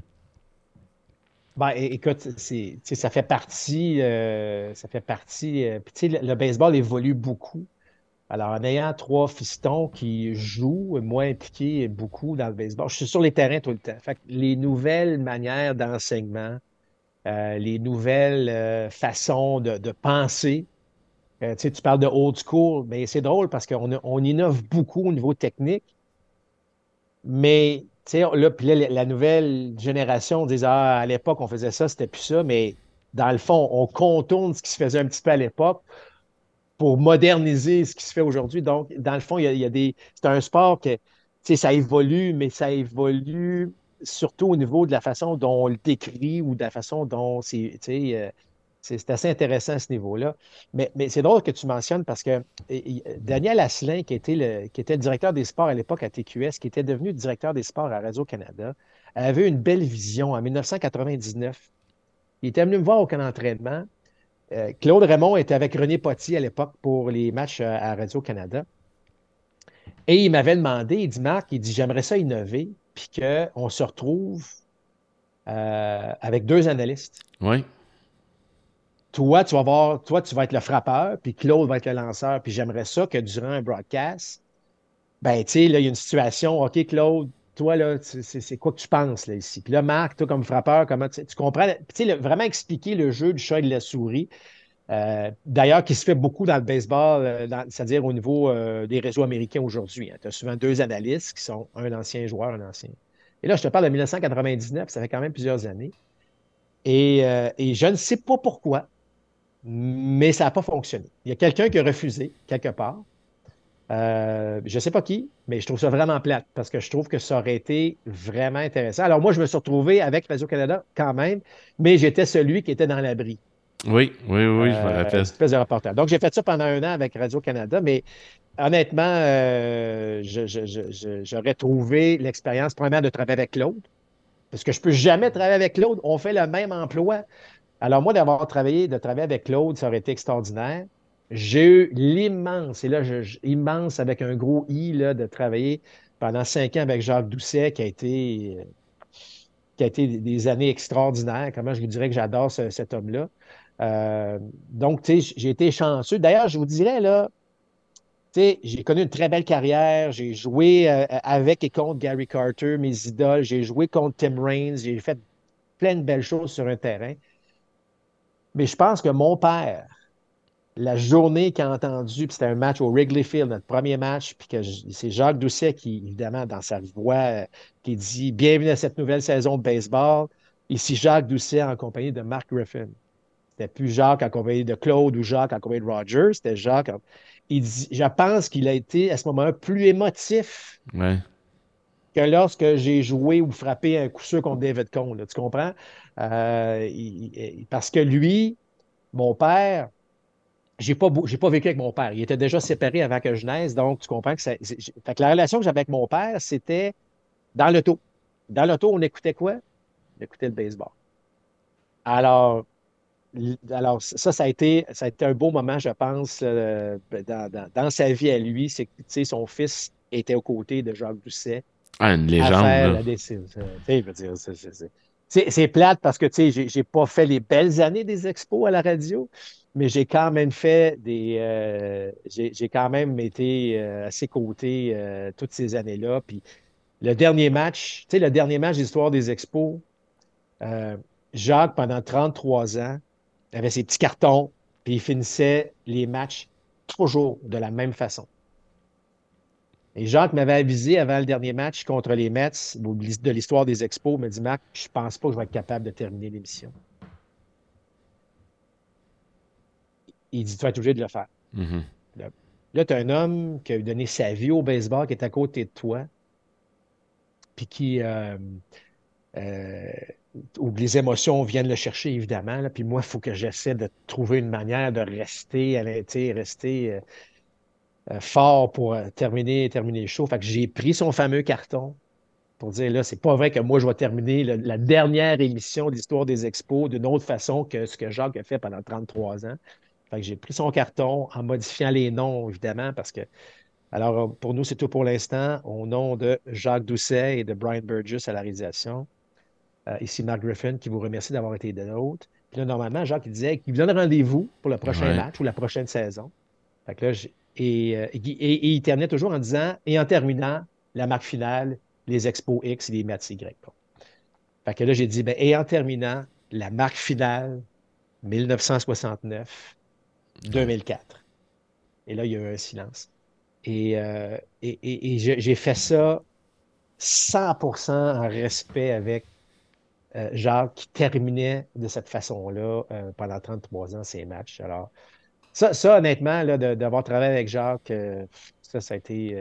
Ben, écoute, ça fait partie. Euh, ça fait partie. Euh, le, le, baseball évolue beaucoup. Alors, en ayant trois fistons qui jouent, moi impliqué beaucoup dans le baseball, je suis sur les terrains tout le temps. Fait les nouvelles manières d'enseignement, euh, les nouvelles façons de, penser, tu parles de old school, mais c'est drôle parce qu'on on innove beaucoup au niveau technique, mais, là, puis la nouvelle génération disait, ah, à l'époque, on faisait ça, c'était plus ça, mais dans le fond, on contourne ce qui se faisait un petit peu à l'époque pour moderniser ce qui se fait aujourd'hui. Donc, dans le fond, il y a, des. C'est un sport que, ça évolue, mais ça évolue surtout au niveau de la façon dont on le décrit ou de la façon dont c'est, euh, c'est assez intéressant à ce niveau-là. Mais, c'est drôle que tu mentionnes parce que Daniel Asselin, qui était, le, directeur des sports à l'époque à TQS, qui était devenu directeur des sports à Radio-Canada, avait une belle vision en 1999. Il était venu me voir au camp d'entraînement. Euh, Claude Raymond était avec René Potti à l'époque pour les matchs euh, à Radio-Canada. Et il m'avait demandé, il dit Marc, il dit J'aimerais ça innover, puis qu'on se retrouve euh, avec deux analystes. Oui toi, tu vas voir, toi, tu vas être le frappeur, puis Claude va être le lanceur. Puis j'aimerais ça que durant un broadcast, ben, tu sais, là, il y a une situation, OK, Claude, toi, là, c'est quoi que tu penses, là, ici? Puis là, Marc, toi, comme frappeur, comment tu, comprends? Tu sais, vraiment expliquer le jeu du chat et de la souris. Euh, d'ailleurs, qui se fait beaucoup dans le baseball, euh, c'est-à-dire au niveau euh, des réseaux américains aujourd'hui. Hein. Tu as souvent deux analystes qui sont un ancien joueur, un ancien. Et là, je te parle de 1999, ça fait quand même plusieurs années. Et, et je ne sais pas pourquoi, mais ça n'a pas fonctionné. Il y a quelqu'un qui a refusé quelque part. Euh, je ne sais pas qui, mais je trouve ça vraiment plate parce que je trouve que ça aurait été vraiment intéressant. Alors moi, je me suis retrouvé avec Radio-Canada quand même, mais j'étais celui qui était dans l'abri. Oui, oui, oui, je me euh, rappelle. espèce de reporter. Donc, j'ai fait ça pendant un an avec Radio-Canada, mais honnêtement, euh, j'aurais trouvé l'expérience, premièrement, de travailler avec Claude, parce que je ne peux jamais travailler avec Claude. On fait le même emploi. Alors, moi, d'avoir travaillé, de travailler avec Claude, ça aurait été extraordinaire. J'ai eu l'immense, et là, immense avec un gros I, de travailler pendant cinq ans avec Jacques Doucet, qui a été, été des années extraordinaires. Comment je vous dirais que j'adore cet homme-là. Euh, donc, tu sais, j'ai été chanceux. D'ailleurs, je vous dirais, là, tu sais, j'ai connu une très belle carrière. J'ai joué euh, avec et contre Gary Carter, mes idoles. J'ai joué contre Tim Raines. J'ai fait plein de belles choses sur un terrain. Mais je pense que mon père, la journée qu'il a entendu, puis c'était un match au Wrigley Field, notre premier match, puis que c'est Jacques Doucet qui, évidemment, dans sa voix, qui dit Bienvenue à cette nouvelle saison de baseball. Ici Jacques Doucet en compagnie de Mark Griffin. C'était plus Jacques en compagnie de Claude ou Jacques en compagnie de Roger, c'était Jacques. Il dit, je pense qu'il a été à ce moment-là plus émotif que lorsque j'ai joué ou frappé un coup sûr contre David Cohn. tu comprends? Euh, parce que lui, mon père, j'ai pas, pas vécu avec mon père. Il était déjà séparé avant que je naisse, donc tu comprends que, ça, la relation que j'avais avec mon père, c'était dans l'auto. Dans l'auto, on écoutait quoi? On écoutait le baseball. Alors, alors ça, ça a, été, ça a été un beau moment, je pense, euh, dans, sa vie à lui. C'est que son fils était aux côtés de Jacques Doucet. Ah, une légende. C'est plate parce que je n'ai pas fait les belles années des expos à la radio, mais j'ai quand même fait des. Euh, j'ai quand même été euh, à ses côtés toutes ces années-là. Puis le dernier match, tu sais, le dernier match d'histoire des expos, Jacques, pendant 33 ans, avait ses petits cartons, puis il finissait les matchs toujours de la même façon. Et Jacques m'avait avisé avant le dernier match contre les Mets de l'histoire des expos, il m'a dit Marc, je pense pas que je vais être capable de terminer l'émission. Il dit Tu vas être obligé de le faire. Mm-hmm. Là, tu as un homme qui a donné sa vie au baseball, qui est à côté de toi, puis qui, euh, euh, où les émotions viennent le chercher, évidemment. puis moi, il faut que j'essaie de trouver une manière de rester à rester euh, fort pour terminer, terminer le show. Fait que j'ai pris son fameux carton pour dire là, c'est pas vrai que moi, je vais terminer la dernière émission de l'histoire des expos d'une autre façon que ce que Jacques a fait pendant 33 ans. Fait que j'ai pris son carton en modifiant les noms, évidemment, parce que alors, pour nous, c'est tout pour l'instant. Au nom de Jacques Doucet et de Brian Burgess à la réalisation. Euh, ici, Mark Griffin, qui vous remercie d'avoir été de nôtre. Puis là, normalement, Jacques, il disait qu'il vous donne rendez-vous pour le prochain match ou la prochaine saison. Fait que là, euh, et, il terminait toujours en disant, et en terminant, la marque finale, les Expos X et les Mets Y. Fait que là, j'ai dit, ben, et en terminant, la marque finale, 1969, 2004. Et là, il y a eu un silence. Et, euh, et j'ai fait ça 100% en respect avec euh, Jacques qui terminait de cette façon-là pendant 33 ans ses matchs. Alors, ça, ça honnêtement, d'avoir travaillé avec Jacques, euh, ça, ça a été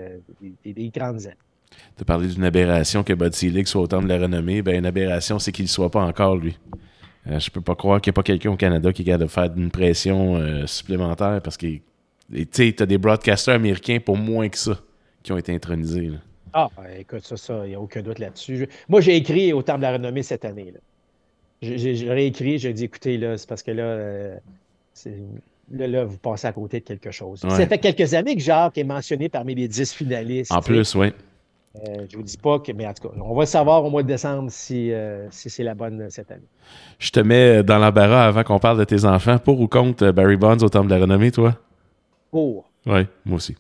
des, grandes années. Tu as parlé d'une aberration que Bud Selig soit autant de la renommée. Ben, une aberration, c'est qu'il ne soit pas encore, lui. je peux pas croire qu'il n'y a pas quelqu'un au Canada qui est capable de faire une pression supplémentaire parce que tu as des broadcasters américains pour moins que ça qui ont été intronisés. Ah, ben, écoute, ça, ça, il n'y a aucun doute là-dessus. Moi, j'ai écrit au Temple de la renommée cette année. J'ai réécrit, j'ai dit, écoutez, là, c'est parce que là, euh, là, vous passez à côté de quelque chose. Ça fait quelques années que Jacques est mentionné parmi les 10 finalistes. En plus, oui. Euh, je ne vous dis pas que, mais en tout cas, on va savoir au mois de décembre si, euh, si c'est la bonne cette année. Je te mets dans l'embarras avant qu'on parle de tes enfants. Pour ou contre Barry Bonds au Temple de la renommée, toi? Pour. Oui, moi aussi.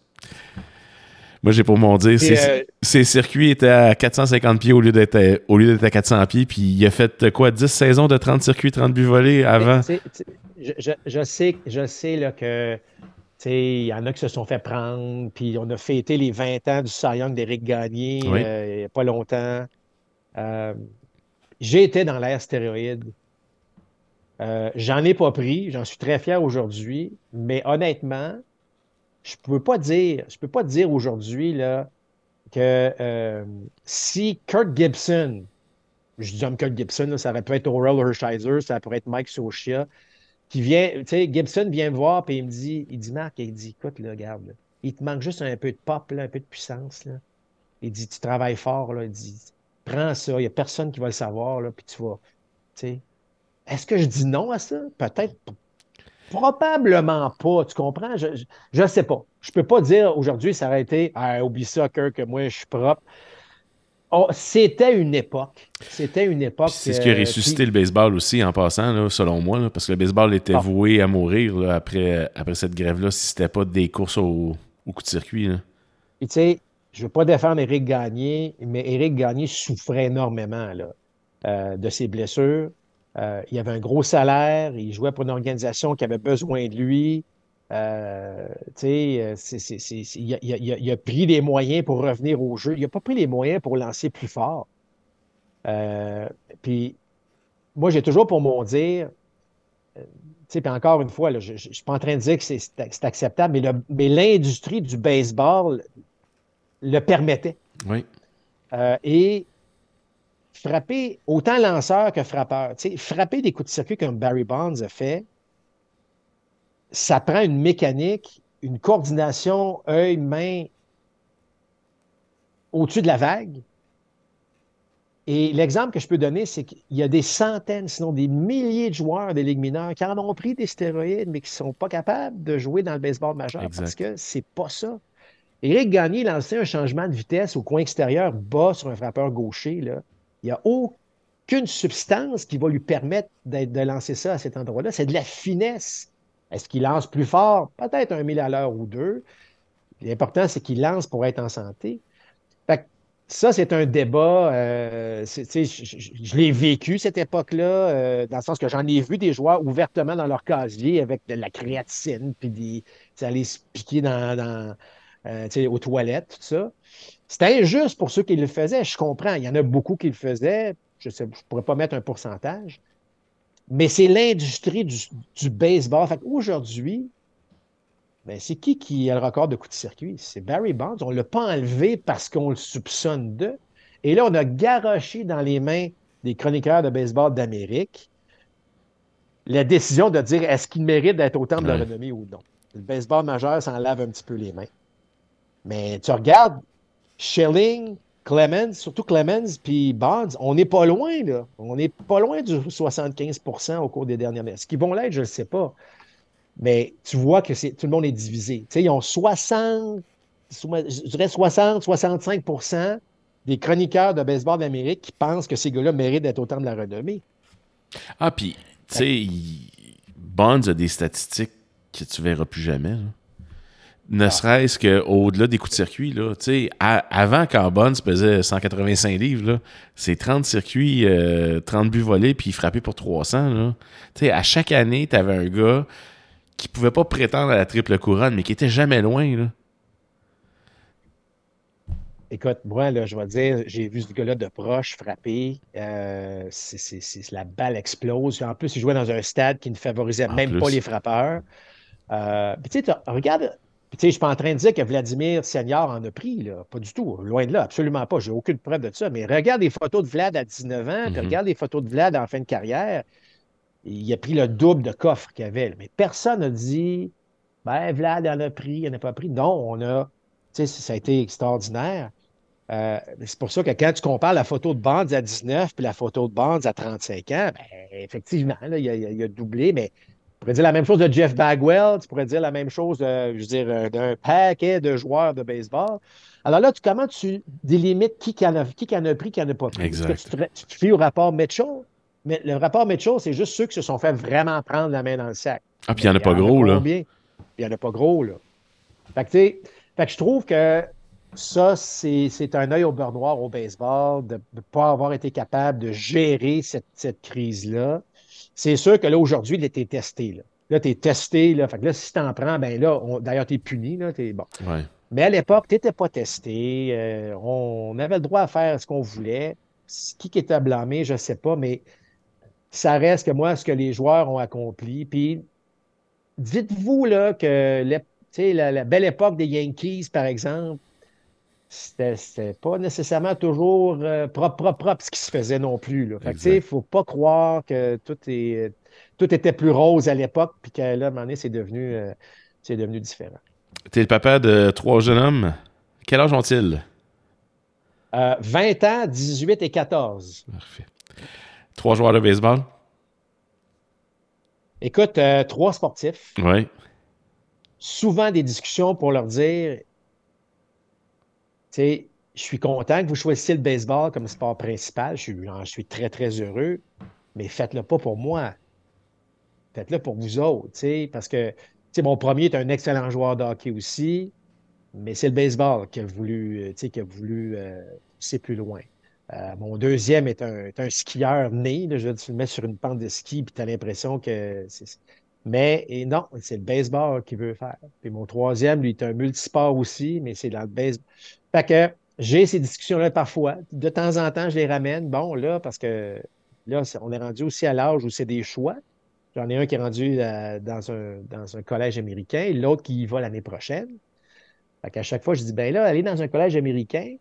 Moi, j'ai pour mon dire, euh, ses, circuits étaient à 450 pieds au lieu d'être à, 400 pieds, puis il a fait quoi, 10 saisons de 30 circuits, 30 buts volés avant? Je, sais, je sais là, que il y en a qui se sont fait prendre, puis on a fêté les 20 ans du Cy Young d'Éric Gagné euh, il n'y a pas longtemps. Euh, j'ai été dans l'ère stéroïde. j'en ai pas pris, j'en suis très fier aujourd'hui, mais honnêtement, je ne peux pas dire, je peux pas dire aujourd'hui là, que euh, si Kurt Gibson, je dis Kurt Gibson, ça peut être Oral Hershiser, ça pourrait être Mike Sochia, qui vient, tu sais, Gibson vient me voir et il me dit, il dit Marc, il dit, écoute, là, regarde, il te manque juste un peu de pop, là, un peu de puissance. Là. Il dit, tu travailles fort, là, il dit, prends ça, il n'y a personne qui va le savoir, là, puis tu vas, tu sais. Est-ce que je dis non à ça? Peut-être Probablement pas, tu comprends? Je ne sais pas. Je ne peux pas dire aujourd'hui, ça aurait été ah, oublie ça, que moi, je suis propre. Oh, c'était une époque. C'était une époque. C'est ce qui a euh, ressuscité le baseball aussi, en passant, selon moi, parce que le baseball était ah. voué à mourir après, après cette grève-là si c'était pas des courses au, coup de circuit. tu sais, je ne veux pas défendre Éric Gagné, mais Éric Gagné souffrait énormément euh, de ses blessures. Euh, il avait un gros salaire, il jouait pour une organisation qui avait besoin de lui. Euh, il, a, pris les moyens pour revenir au jeu. Il n'a pas pris les moyens pour lancer plus fort. Euh, puis, moi, j'ai toujours pour mon dire, puis encore une fois, je ne suis pas en train de dire que c'est acceptable, mais l'industrie du baseball le permettait. Oui. et frapper autant lanceur que frappeur. frapper des coups de circuit comme Barry Bonds a fait, ça prend une mécanique, une coordination œil-main au-dessus de la vague. Et l'exemple que je peux donner, c'est qu'il y a des centaines, sinon des milliers de joueurs des ligues mineures qui en ont pris des stéroïdes, mais qui ne sont pas capables de jouer dans le baseball majeur parce que c'est pas ça. Éric Gagné lançait un changement de vitesse au coin extérieur bas sur un frappeur gaucher. Là. Il n'y a aucune substance qui va lui permettre de lancer ça à cet endroit-là. C'est de la finesse. Est-ce qu'il lance plus fort? Peut-être un mille à l'heure ou deux. L'important, c'est qu'il lance pour être en santé. ça, c'est un débat. Euh, je, l'ai vécu, cette époque-là, euh, dans le sens que j'en ai vu des joueurs ouvertement dans leur casier avec de la créatine, puis des, aller se piquer dans, euh, aux toilettes, tout ça. C'était injuste pour ceux qui le faisaient, je comprends. Il y en a beaucoup qui le faisaient. Je ne pourrais pas mettre un pourcentage. Mais c'est l'industrie du, baseball. Aujourd'hui, ben c'est qui qui a le record de coups de circuit? C'est Barry Bonds. On ne l'a pas enlevé parce qu'on le soupçonne de. Et là, on a garoché dans les mains des chroniqueurs de baseball d'Amérique la décision de dire est-ce qu'il mérite d'être au temple de la renommée ou non. Le baseball majeur s'en lave un petit peu les mains. Mais tu regardes Schilling, Clemens, surtout Clemens puis Bonds, on n'est pas loin, là. On n'est pas loin du 75% au cours des dernières années. Est-ce qu'ils vont l'être, je ne sais pas. Mais tu vois que tout le monde est divisé. Tu sais, ils ont 60, je dirais 60, 65% des chroniqueurs de baseball d'Amérique qui pensent que ces gars-là méritent d'être autant de la renommée. Ah, puis, tu sais, Bonds a des statistiques que tu verras plus jamais. Là. Ne ah. serait-ce qu'au-delà des coups de circuit, là, avant quand se pesait 185 livres, c'est 30 circuits, 30 euh, buts volés, puis frappé pour 300. Là. À chaque année, tu avais un gars qui pouvait pas prétendre à la triple couronne, mais qui était jamais loin. Là. Écoute, moi, là, je vais dire, j'ai vu ce gars-là de proche frapper. Euh, c'est, la balle explose. En plus, il jouait dans un stade qui ne favorisait même pas les frappeurs. Euh, tu sais, regarde, je ne suis pas en train de dire que Vladimir Senior en a pris, là. pas du tout. Loin de là, absolument pas. J'ai aucune preuve de ça. Mais regarde les photos de Vlad à 19 ans, puis mhm. regarde les photos de Vlad en fin de carrière. Il a pris le double de coffre qu'il avait. Mais personne n'a dit ben, Vlad en a pris, il n'en a pas pris. Non, on a. Tu sais, ça a été extraordinaire. Euh, c'est pour ça que quand tu compares la photo de Bonds à 19 puis la photo de Bonds à 35 ans, ben, effectivement, là, il, a, il, a, doublé, mais tu pourrais dire la même chose de Jeff Bagwell, tu pourrais dire la même chose de, je veux dire, euh, d'un paquet de joueurs de baseball. Alors là, tu, comment tu délimites qui, en a, qui en a pris, qui en a pas pris? Exact. Tu, te, fies au rapport Mitchell, mais le rapport Mitchell, c'est juste ceux qui se sont fait vraiment prendre la main dans le sac. Ah, puis il n'y en a pas gros, là. Il n'y en a pas gros, là. Fait que, fait que je trouve que ça, c'est un œil au beurre noir au baseball, de ne pas avoir été capable de gérer cette, cette crise-là. C'est sûr que là, aujourd'hui, il était testé. Là, là tu es testé. Là, fait que là, si tu en prends, ben là, d'ailleurs, tu es puni. Là, es, bon. Mais à l'époque, tu n'étais pas testé. Euh, on avait le droit à faire ce qu'on voulait. Qui qui était blâmé, je ne sais pas, mais ça reste que moi, ce que les joueurs ont accompli. Puis dites-vous là, que la, la belle époque des Yankees, par exemple, c'était pas nécessairement toujours euh, propre, propre, propre ce qui se faisait non plus. Là. il ne faut pas croire que tout, est, tout était plus rose à l'époque, puis qu'à un moment donné, c'est devenu, euh, devenu différent. Tu es le papa de trois jeunes hommes. Quel âge ont-ils? 20 euh, ans, 18 et 14. Parfait. Trois joueurs de baseball? Écoute, trois sportifs. Oui. Souvent des discussions pour leur dire je suis content que vous choisissiez le baseball comme sport principal. Je suis, très, très heureux. Mais faites-le pas pour moi. Faites-le pour vous autres. Parce que mon premier est un excellent joueur de hockey aussi. Mais c'est le baseball qui a voulu, euh, qui a voulu euh, pousser plus loin. Euh, mon deuxième est un, skieur né. je tu le mets sur une pente de ski, puis tu as l'impression que. Mais et non, c'est le baseball qu'il veut faire. Puis mon troisième, lui, est un multisport aussi, mais c'est dans le baseball. Fait que j'ai ces discussions-là parfois. De temps en temps, je les ramène. Bon, là, parce que là, on est rendu aussi à l'âge où c'est des choix. J'en ai un qui est rendu euh, dans, un, dans un collège américain, l'autre qui y va l'année prochaine. Fait qu'à chaque fois, je dis, ben là, aller dans un collège américain,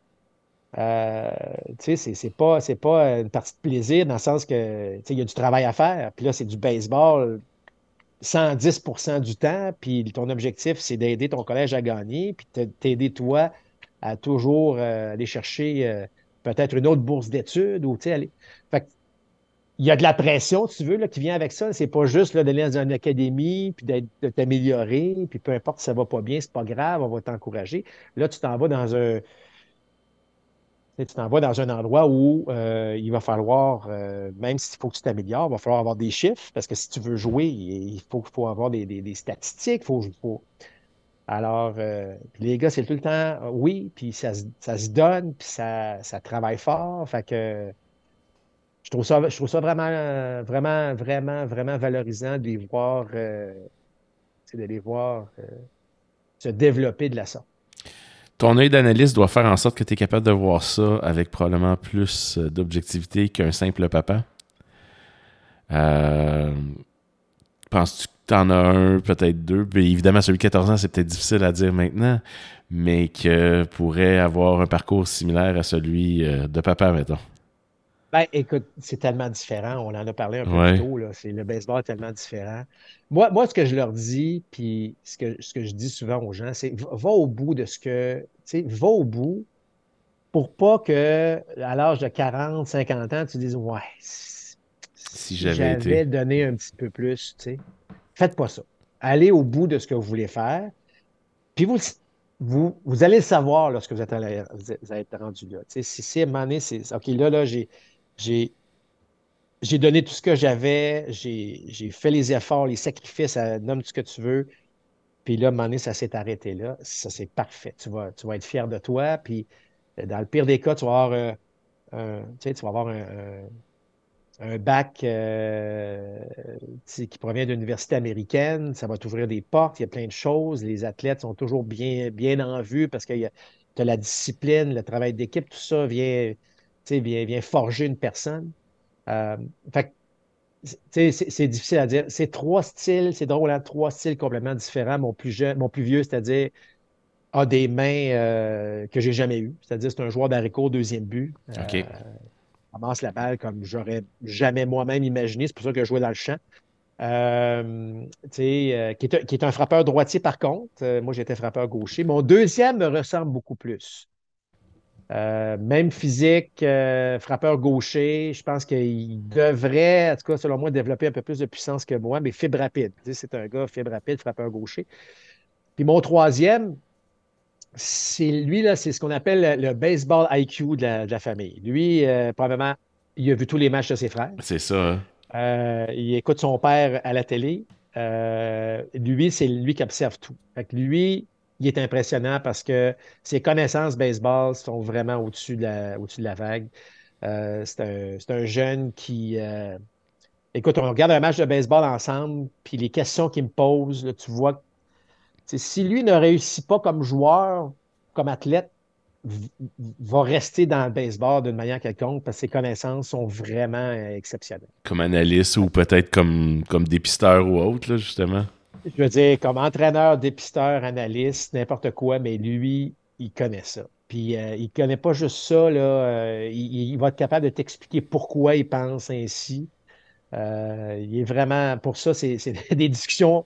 euh, tu sais, c'est pas, pas une partie de plaisir dans le sens que, il y a du travail à faire. Puis là, c'est du baseball 110% du temps, puis ton objectif, c'est d'aider ton collège à gagner, puis t'aider toi à toujours euh, aller chercher euh, peut-être une autre bourse d'études ou aller. Fait il y a de la pression, tu veux, là, qui vient avec ça. C'est pas juste d'aller dans une académie, puis de t'améliorer, puis peu importe si ça va pas bien, c'est pas grave, on va t'encourager. Là, tu t'en vas dans un, tu t'en vas dans un endroit où euh, il va falloir, même s'il faut que tu t'améliores, il va falloir avoir des chiffres, parce que si tu veux jouer, il faut, avoir des, statistiques. Faut, faut... Alors, euh, les gars, c'est tout le temps oui, puis ça, se donne, puis ça, travaille fort. Fait que je trouve ça, je trouve ça vraiment, vraiment, vraiment, vraiment valorisant de les voir, de les voir se développer de la sorte ton œil d'analyste doit faire en sorte que tu es capable de voir ça avec probablement plus euh, d'objectivité qu'un simple papa. Euh, penses-tu que tu en as un, peut-être deux? Mais évidemment, celui de 14 ans, c'est peut-être difficile à dire maintenant, mais que pourrait avoir un parcours similaire à celui euh, de papa, mettons. Ben, écoute, c'est tellement différent. On en a parlé un peu plus tôt. Là. C'est, le baseball est tellement différent. Moi, moi, ce que je leur dis, puis ce que, ce que je dis souvent aux gens, c'est va au bout de ce que. Tu sais, va au bout pour pas que, à l'âge de 40, 50 ans, tu dises Ouais, si j'avais, donné un petit peu plus, tu sais. Faites pas ça. Allez au bout de ce que vous voulez faire. Puis vous, vous, vous allez le savoir lorsque vous êtes, vous êtes rendu là. Tu sais, si, si à c'est OK, là, là, j'ai j'ai j'ai donné tout ce que j'avais, j'ai fait les efforts, les sacrifices, nomme tout ce que tu veux. Puis là, à ça s'est arrêté là. Ça, c'est parfait. Tu vas, tu vas être fier de toi. Puis euh, dans le pire des cas, tu vas avoir, euh, un, tu, sais, tu vas avoir un, bac euh, qui provient d'une université américaine. Ça va t'ouvrir des portes. Il y a plein de choses. Les athlètes sont toujours bien, bien en vue parce que tu as la discipline, le travail d'équipe, tout ça vient vient, vient forger une personne. Euh, c'est difficile à dire. C'est trois styles, c'est drôle, hein, trois styles complètement différents. Mon plus jeune, mon plus vieux, c'est-à-dire, a des mains euh, que j'ai jamais eues. C'est-à-dire, c'est un joueur d'haricot, deuxième but. OK. Euh, commence la balle comme j'aurais jamais moi-même imaginé. C'est pour ça que je jouais dans le champ. Euh, qui, est, qui, est, un frappeur droitier par contre. moi, j'étais frappeur gaucher. Mon deuxième me ressemble beaucoup plus. Euh, même physique, euh, frappeur gaucher, je pense qu'il devrait, en tout cas, selon moi, développer un peu plus de puissance que moi, mais fibre rapide. C'est un gars fibre rapide, frappeur gaucher. Puis mon troisième, c'est lui, là, c'est ce qu'on appelle le, baseball IQ de la, famille. Lui, euh, probablement, il a vu tous les matchs de ses frères. C'est ça. Hein. il écoute son père à la télé. lui, c'est lui qui observe tout. Fait que lui, il est impressionnant parce que ses connaissances baseball sont vraiment au-dessus de, la, au de la vague. Euh, c'est un, jeune qui. Euh, écoute, on regarde un match de baseball ensemble, puis les questions qu'il me pose, tu vois. Si lui ne réussit pas comme joueur, comme athlète, va rester dans le baseball d'une manière quelconque parce que ses connaissances sont vraiment exceptionnelles. Comme analyste ou peut-être comme, comme dépisteur ou autre, justement je veux dire, comme entraîneur, dépisteur, analyste, n'importe quoi, mais lui, il connaît ça. Puis euh, il ne connaît pas juste ça, là, euh, il, va être capable de t'expliquer pourquoi il pense ainsi. Euh, il est vraiment, pour ça, c'est [laughs] des discussions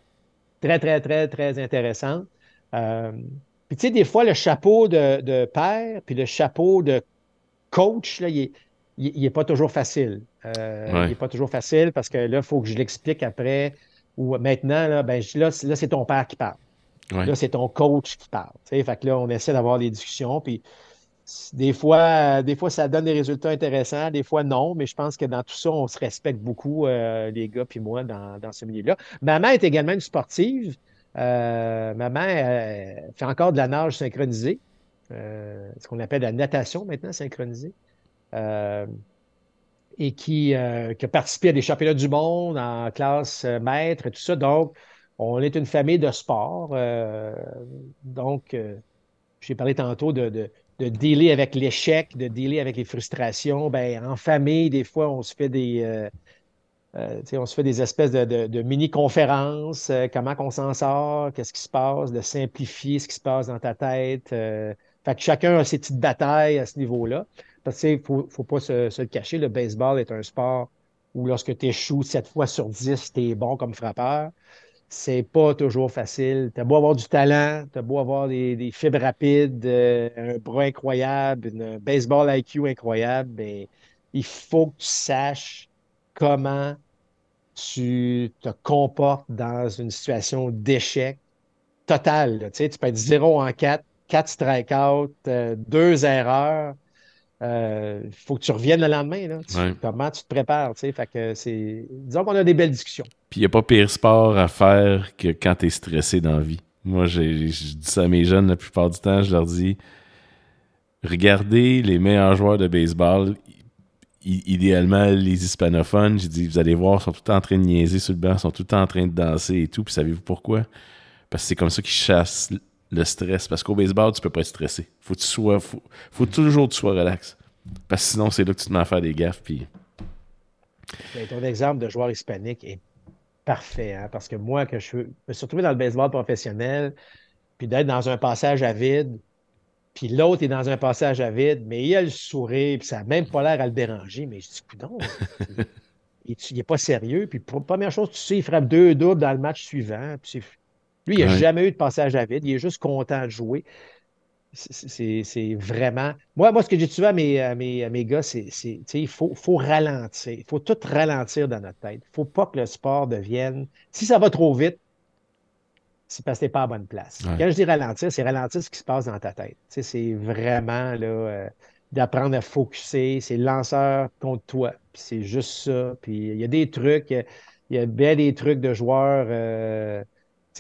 très, très, très, très intéressantes. puis tu sais, des fois, le chapeau de, père, puis le chapeau de coach, là, il n'est pas toujours facile. Il n'est pas toujours facile parce que là, il faut que je l'explique après ou maintenant, là, ben, là, c'est ton père qui parle. Là, c'est ton coach qui parle. Fait que là, on essaie d'avoir des discussions. Puis des fois, des fois, ça donne des résultats intéressants, des fois non, mais je pense que dans tout ça, on se respecte beaucoup, euh, les gars puis moi, dans, ce milieu-là. Maman est également une sportive. Euh, maman fait encore de la nage synchronisée, euh, ce qu'on appelle la natation maintenant synchronisée et qui, euh, qui, a participé à des championnats du monde en classe euh, maître et tout ça. Donc, on est une famille de sport. Euh, donc, j'ai parlé tantôt de, de dealer avec l'échec, de dealer avec les frustrations. Ben, en famille, des fois, on se fait des, on se fait des espèces de, mini-conférences, comment on s'en sort, qu'est-ce qui se passe, de simplifier ce qui se passe dans ta tête. fait que chacun a ses petites batailles à ce niveau-là. Parce qu'il ne faut, pas se, le cacher, le baseball est un sport ou lorsque tu échoues 7 fois sur 10, tu es bon comme frappeur. C'est pas toujours facile. Tu as beau avoir du talent, tu as beau avoir des, fibres rapides, euh, un bras incroyable, un baseball IQ incroyable, mais il faut que tu saches comment tu te comportes dans une situation d'échec total. Tu, peux être 0 en 4, 4 strikeouts, 2 erreurs. Il euh, faut que tu reviennes le lendemain. Comment tu te prépares? Fait que c'est... Disons qu'on a des belles discussions. Puis il n'y a pas pire sport à faire que quand tu es stressé dans la vie. Moi, je dis ça à mes jeunes la plupart du temps, je leur dis regardez les meilleurs joueurs de baseball, idéalement les hispanophones. J'ai dit vous allez voir, ils sont tout le temps en train de niaiser sur le banc, ils sont tout le temps en train de danser et tout. Puis savez-vous pourquoi? Parce que c'est comme ça qu'ils chassent le stress. Parce qu'au baseball, tu peux pas être stressé. Faut que tu sois, faut, toujours que tu sois relax. Parce que sinon, c'est là que tu te mets à faire des gaffes. Puis... Ben, ton exemple de joueur hispanique est parfait. Hein, parce que moi, que je me suis retrouvé dans le baseball professionnel, puis d'être dans un passage à vide, puis l'autre est dans un passage à vide, mais il a le sourire, puis ça n'a même pas l'air à le déranger. Mais je dis, coudon, [laughs] il n'est pas sérieux? Puis première chose, tu sais, il frappe deux doubles dans le match suivant. Puis lui, il n'a jamais eu de passage à vide. Il est juste content de jouer. C'est vraiment. Moi, moi, ce que j'ai tué à mes, à mes, gars, c'est il faut, faut ralentir. Il faut tout ralentir dans notre tête. Il ne faut pas que le sport devienne. Si ça va trop vite, c'est parce que tu n'es pas à bonne place. Quand je dis ralentir, c'est ralentir ce qui se passe dans ta tête. C'est vraiment là, euh, d'apprendre à focuser. C'est lanceur contre toi. c'est juste ça. Puis il y a des trucs, il y a bien des trucs de joueurs. Euh,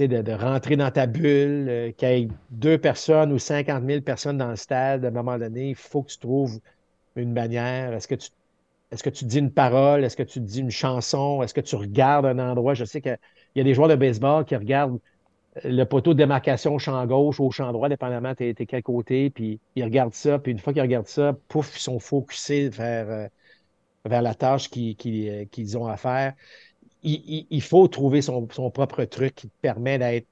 de, rentrer dans ta bulle, euh, qu'il y ait deux personnes ou 50 000 personnes dans le stade, à un moment donné, il faut que tu trouves une manière. Est-ce que tu dis une parole? Est-ce que tu dis une chanson? Est-ce que tu regardes un endroit? Je sais qu'il y a des joueurs de baseball qui regardent le poteau de démarcation au champ gauche ou au champ droit, dépendamment de quel côté, puis ils regardent ça, puis une fois qu'ils regardent ça, pouf, ils sont focusés vers, euh, la tâche euh, qu'ils ont à faire il, faut trouver son, propre truc qui te permet d'être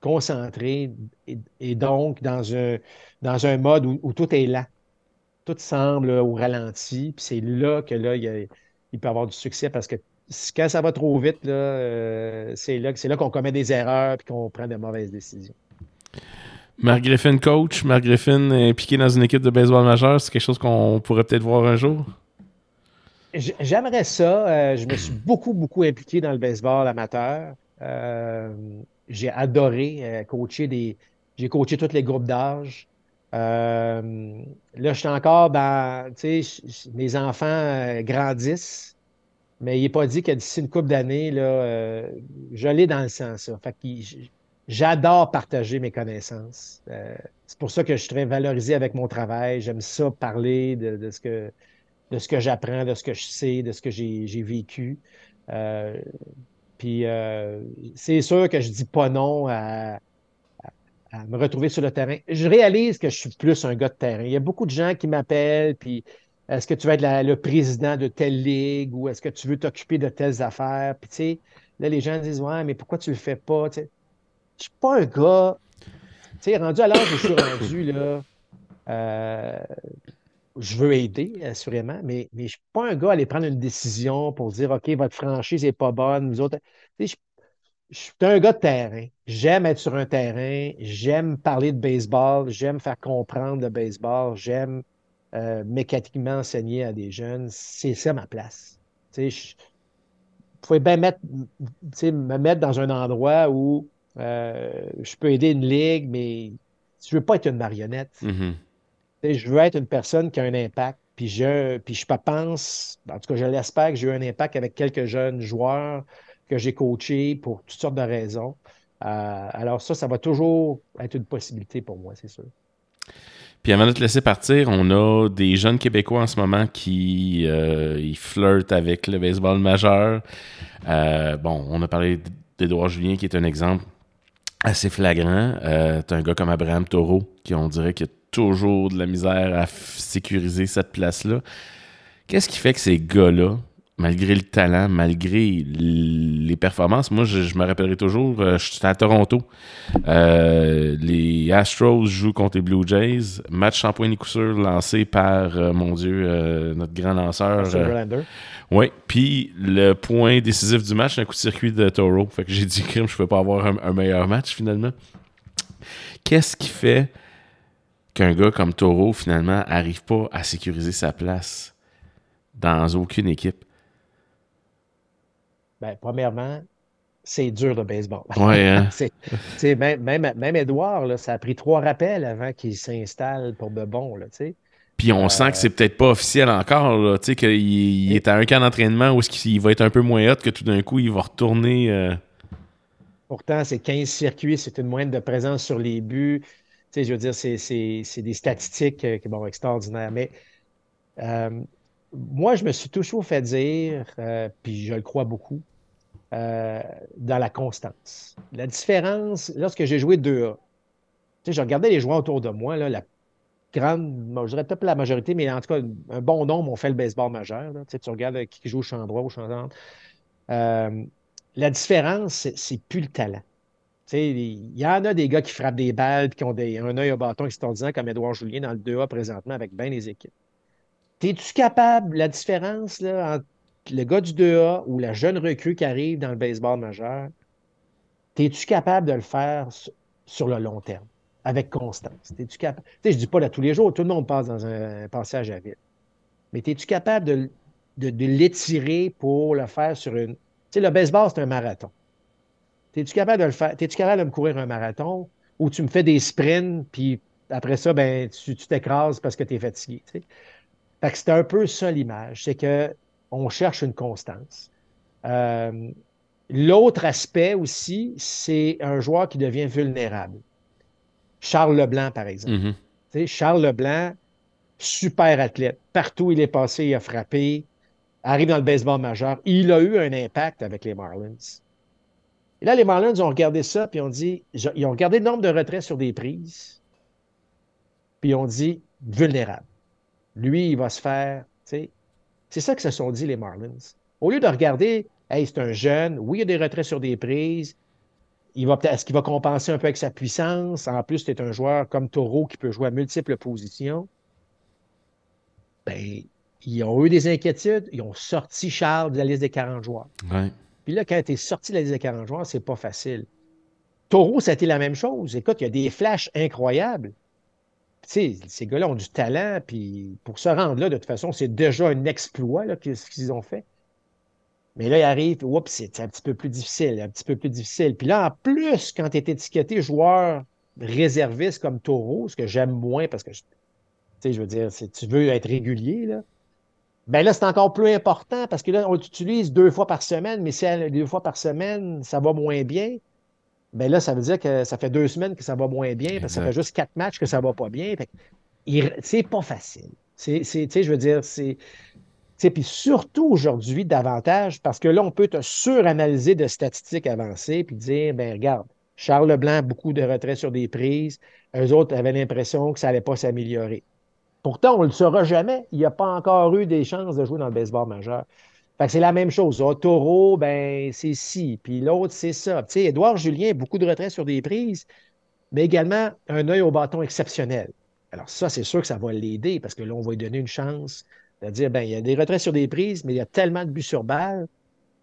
concentré et, donc dans un, dans un mode où, tout est là. Tout semble au ralenti. Puis c'est là que là, il, peut avoir du succès parce que quand ça va trop vite, euh, c'est là, là qu'on commet des erreurs et qu'on prend de mauvaises décisions. Marc Griffin, coach. Marc Griffin impliqué dans une équipe de baseball majeur, c'est quelque chose qu'on pourrait peut-être voir un jour? J'aimerais ça. Euh, je me suis beaucoup, beaucoup impliqué dans le baseball amateur. Euh, j'ai adoré euh, coacher des. J'ai coaché tous les groupes d'âge. là, je suis encore dans. Tu sais, mes enfants grandissent, mais il n'est pas dit que d'ici une couple d'années, là, je l'ai dans le sens. Ça. Fait j'adore partager mes connaissances. c'est pour ça que je suis très valorisé avec mon travail. J'aime ça parler de ce que de ce que j'apprends, de ce que je sais, de ce que j'ai vécu. Euh, puis euh, c'est sûr que je dis pas non à, me retrouver sur le terrain. Je réalise que je suis plus un gars de terrain. Il y a beaucoup de gens qui m'appellent, puis est-ce que tu vas être le président de telle ligue ou est-ce que tu veux t'occuper de telles affaires? Puis tu sais, là, les gens disent Ouais, mais pourquoi tu le fais pas? Je ne suis pas un gars. Tu sais, rendu à l'âge où je suis rendu, là. Euh, je veux aider, assurément, mais, je ne suis pas un gars à aller prendre une décision pour dire OK, votre franchise n'est pas bonne, nous autres. je, suis un gars de terrain. J'aime être sur un terrain, j'aime parler de baseball, j'aime faire comprendre le baseball, j'aime euh, mécaniquement enseigner à des jeunes. C'est ça ma place. je, vous pouvez bien mettre, me mettre dans un endroit où euh, je peux aider une ligue, mais je ne veux pas être une marionnette. Mm-hmm je veux être une personne qui a un impact. Puis je, puis je pense, en tout cas, je l'espère que j'ai eu un impact avec quelques jeunes joueurs que j'ai coachés pour toutes sortes de raisons. Euh, alors ça, ça va toujours être une possibilité pour moi, c'est sûr. Puis avant de te laisser partir, on a des jeunes Québécois en ce moment qui euh, flirtent avec le baseball majeur. Euh, bon, on a parlé d'Edouard Julien qui est un exemple assez flagrant. T'as un gars comme Abraham Taureau qui on dirait a toujours de la misère à sécuriser cette place-là. Qu'est-ce qui fait que ces gars-là malgré le talent, malgré les performances, moi, je, me rappellerai toujours, euh, je suis à Toronto. Euh, les Astros jouent contre les Blue Jays. Match sans point ni coup sûr lancé par, euh, mon Dieu, notre grand lanceur. oui, puis le point décisif du match, un coup de circuit de Toro. Fait que j'ai dit, crime, je peux pas avoir un, meilleur match finalement. Qu'est-ce qui fait qu'un gars comme Toro, finalement, arrive pas à sécuriser sa place dans aucune équipe? Ben, premièrement, c'est dur le baseball. Ouais, hein? [laughs] même, même, même Edouard, ça a pris trois rappels avant qu'il s'installe pour de bon. Là, Puis on sent que c'est euh, peut-être pas officiel encore, qu'il il est à un camp d'entraînement où il va être un peu moins hot que tout d'un coup il va retourner. Euh, Pourtant, c'est 15 circuits, c'est une moyenne de présence sur les buts. Je veux dire, c'est des statistiques euh, sont extraordinaires. Mais moi, je me suis toujours fait dire, puis je le crois beaucoup, euh, dans la constance. La différence, lorsque j'ai joué 2A, je regardais les joueurs autour de moi, la grande, je dirais peut-être la majorité, mais en tout cas, un bon nombre ont fait le baseball majeur. Tu, regardes qui joue au champ droit, au champ droit. Euh, la différence, c'est plus le talent. Il y en a des gars qui frappent des balles et qui ont un œil au bâton extraordinaire, comme Edouard Julien dans le 2A présentement avec bien les équipes. Es-tu capable, la différence entre le gars du 2A ou la jeune recrue qui arrive dans le baseball majeur, es-tu capable de le faire sur le long terme, avec constance? Es-tu capable? Je ne dis pas là tous les jours, tout le monde passe dans un, passage à vide. Mais es-tu capable de, de, l'étirer pour le faire sur une. Le baseball, c'est un marathon. Es-tu capable de le faire? Es-tu capable de me courir un marathon? Où tu me fais des sprints, puis après ça, ben, tu t'écrases parce que tu es fatigué? Fait que c'est un peu ça l'image. C'est que on cherche une constance. Euh, l'autre aspect aussi, c'est un joueur qui devient vulnérable. Charles Leblanc, par exemple. Mm-hmm. Charles Leblanc, super athlète. Partout où il est passé, il a frappé. Arrive dans le baseball majeur. Il a eu un impact avec les Marlins. Là, les Marlins ont regardé ça, puis ont dit, ils ont regardé le nombre de retraits sur des prises, puis ils ont dit vulnérable. Lui, il va se faire, c'est ça que se sont dit les Marlins. Au lieu de regarder, hey, c'est un jeune, oui, il y a des retraits sur des prises, est-ce qu'il va compenser un peu avec sa puissance? En plus, c'est un joueur comme Taureau qui peut jouer à multiples positions. Ben, ils ont eu des inquiétudes, ils ont sorti Charles de la liste des 40 joueurs. Puis là, quand tu es sorti de la liste des 40 joueurs, c'est pas facile. Taureau, ça a été la même chose. Écoute, il y a des flashs incroyables sais, ces gars-là ont du talent, puis pour se rendre là, de toute façon, c'est déjà un exploit, là, ce qu'ils ont fait. Mais là, il arrive, oups, c'est un petit peu plus difficile, un petit peu plus difficile. Puis là, en plus, quand tu es étiqueté joueur réserviste comme Taureau, ce que j'aime moins parce que, tu je veux dire, tu veux être régulier, là, ben là, c'est encore plus important parce que là, on l'utilise deux fois par semaine, mais si deux fois par semaine, ça va moins bien, ben là, ça veut dire que ça fait deux semaines que ça va moins bien, parce que ça fait juste quatre matchs que ça va pas bien. C'est pas facile. C'est, je veux dire, c'est. Puis surtout aujourd'hui, davantage, parce que là, on peut te suranalyser de statistiques avancées puis dire, ben regarde, Charles Leblanc, beaucoup de retraits sur des prises. Eux autres avaient l'impression que ça n'allait pas s'améliorer. Pourtant, on ne le saura jamais. Il n'y a pas encore eu des chances de jouer dans le baseball majeur. Fait c'est la même chose. Ah, Taureau, ben, c'est ci. Puis l'autre, c'est ça. Tu Édouard Julien, beaucoup de retraits sur des prises, mais également un œil au bâton exceptionnel. Alors, ça, c'est sûr que ça va l'aider parce que là, on va lui donner une chance de dire, ben, il y a des retraits sur des prises, mais il y a tellement de buts sur balle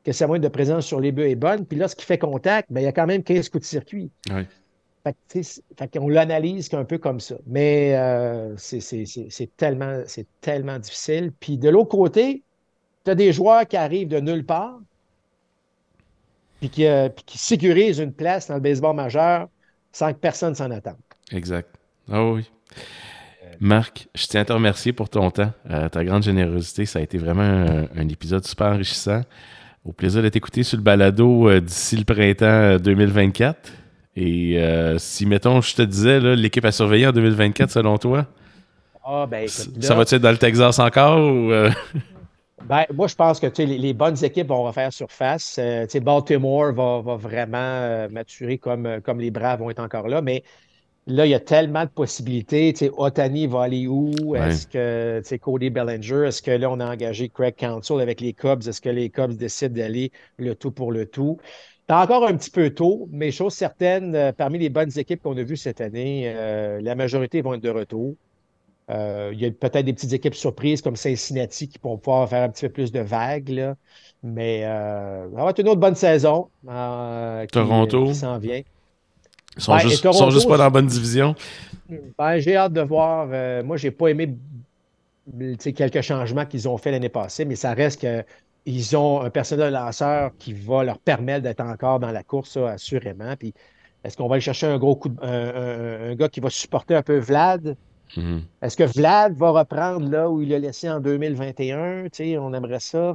que sa moyenne de présence sur les buts est bonne. Puis lorsqu'il fait contact, ben, il y a quand même 15 coups de circuit. Fait, qu'on l'analyse un peu comme ça. Mais euh, c'est tellement, tellement difficile. Puis de l'autre côté, tu as des joueurs qui arrivent de nulle part, puis euh, qui, sécurisent une place dans le baseball majeur sans que personne s'en attende. Exact. Ah oui. Marc, je tiens à te remercier pour ton temps, euh, ta grande générosité. Ça a été vraiment un, épisode super enrichissant. Au plaisir de t'écouter sur le balado d'ici le printemps 2024. Et si, mettons, je te disais, l'équipe à surveiller en 2024, selon toi, ah, ben, ça va-tu être dans le Texas encore ou [laughs] ben, moi, je pense que les, les, bonnes équipes vont refaire surface. Euh, Baltimore va, va vraiment euh, maturer comme, euh, comme les Braves vont être encore là. Mais Là, il y a tellement de possibilités. Tu sais, Otani va aller où? Est-ce que Cody Bellinger? Est-ce que là, on a engagé Craig Counsell avec les Cubs? Est-ce que les Cubs décident d'aller le tout pour le tout? C'est encore un petit peu tôt, mais chose certaine, euh, parmi les bonnes équipes qu'on a vues cette année, euh, la majorité vont être de retour. Euh, il y a peut-être des petites équipes surprises comme Cincinnati qui vont pouvoir faire un petit peu plus de vagues. Là. Mais ça va être une autre bonne saison Toronto. qui s'en vient. Ils sont, juste, sont juste pas dans la bonne division. Ben, j'ai hâte de voir. Euh, moi, j'ai pas aimé quelques changements qu'ils ont fait l'année passée, mais ça reste qu'ils ont un personnel lanceur qui va leur permettre d'être encore dans la course, assurément. Puis, est-ce qu'on va aller chercher un gros coup de, un, gars qui va supporter un peu Vlad? Mm-hmm. Est-ce que Vlad va reprendre là où il l'a laissé en 2021? on aimerait ça.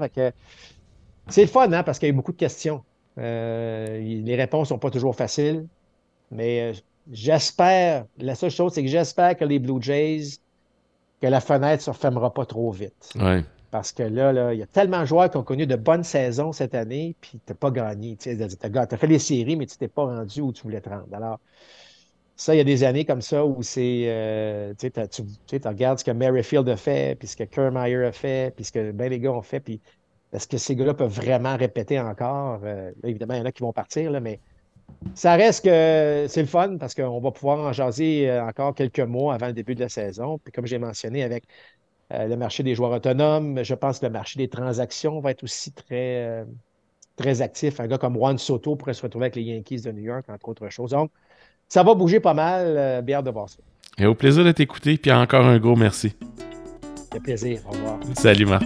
c'est le fun, hein, parce qu'il y a eu beaucoup de questions. Euh, les réponses ne sont pas toujours faciles. Mais euh, j'espère, la seule chose, c'est que j'espère que les Blue Jays, que la fenêtre ne se refermera pas trop vite. Parce que là, là, il y a tellement de joueurs qui ont connu de bonnes saisons cette année, puis tu n'as pas gagné. Tu as, fait les séries, mais tu t'es pas rendu où tu voulais te rendre. Alors, ça, il y a des années comme ça où c'est. Euh, tu regardes ce que Merrifield a fait, puis ce que Kermeyer a fait, puis ce que ben les gars ont fait, puis est-ce que ces gars-là peuvent vraiment répéter encore? Euh, évidemment, il y en a qui vont partir, là, mais ça reste que c'est le fun parce qu'on va pouvoir en jaser euh, encore quelques mois avant le début de la saison. Puis comme j'ai mentionné avec euh, le marché des joueurs autonomes, je pense que le marché des transactions va être aussi très, euh, très actif. Un gars comme Juan Soto pourrait se retrouver avec les Yankees de New York, entre autres choses. Donc, ça va bouger pas mal. bien de voir ça. Et au plaisir de t'écouter. Puis encore un gros merci. C'est plaisir. Au revoir. Salut, Marc.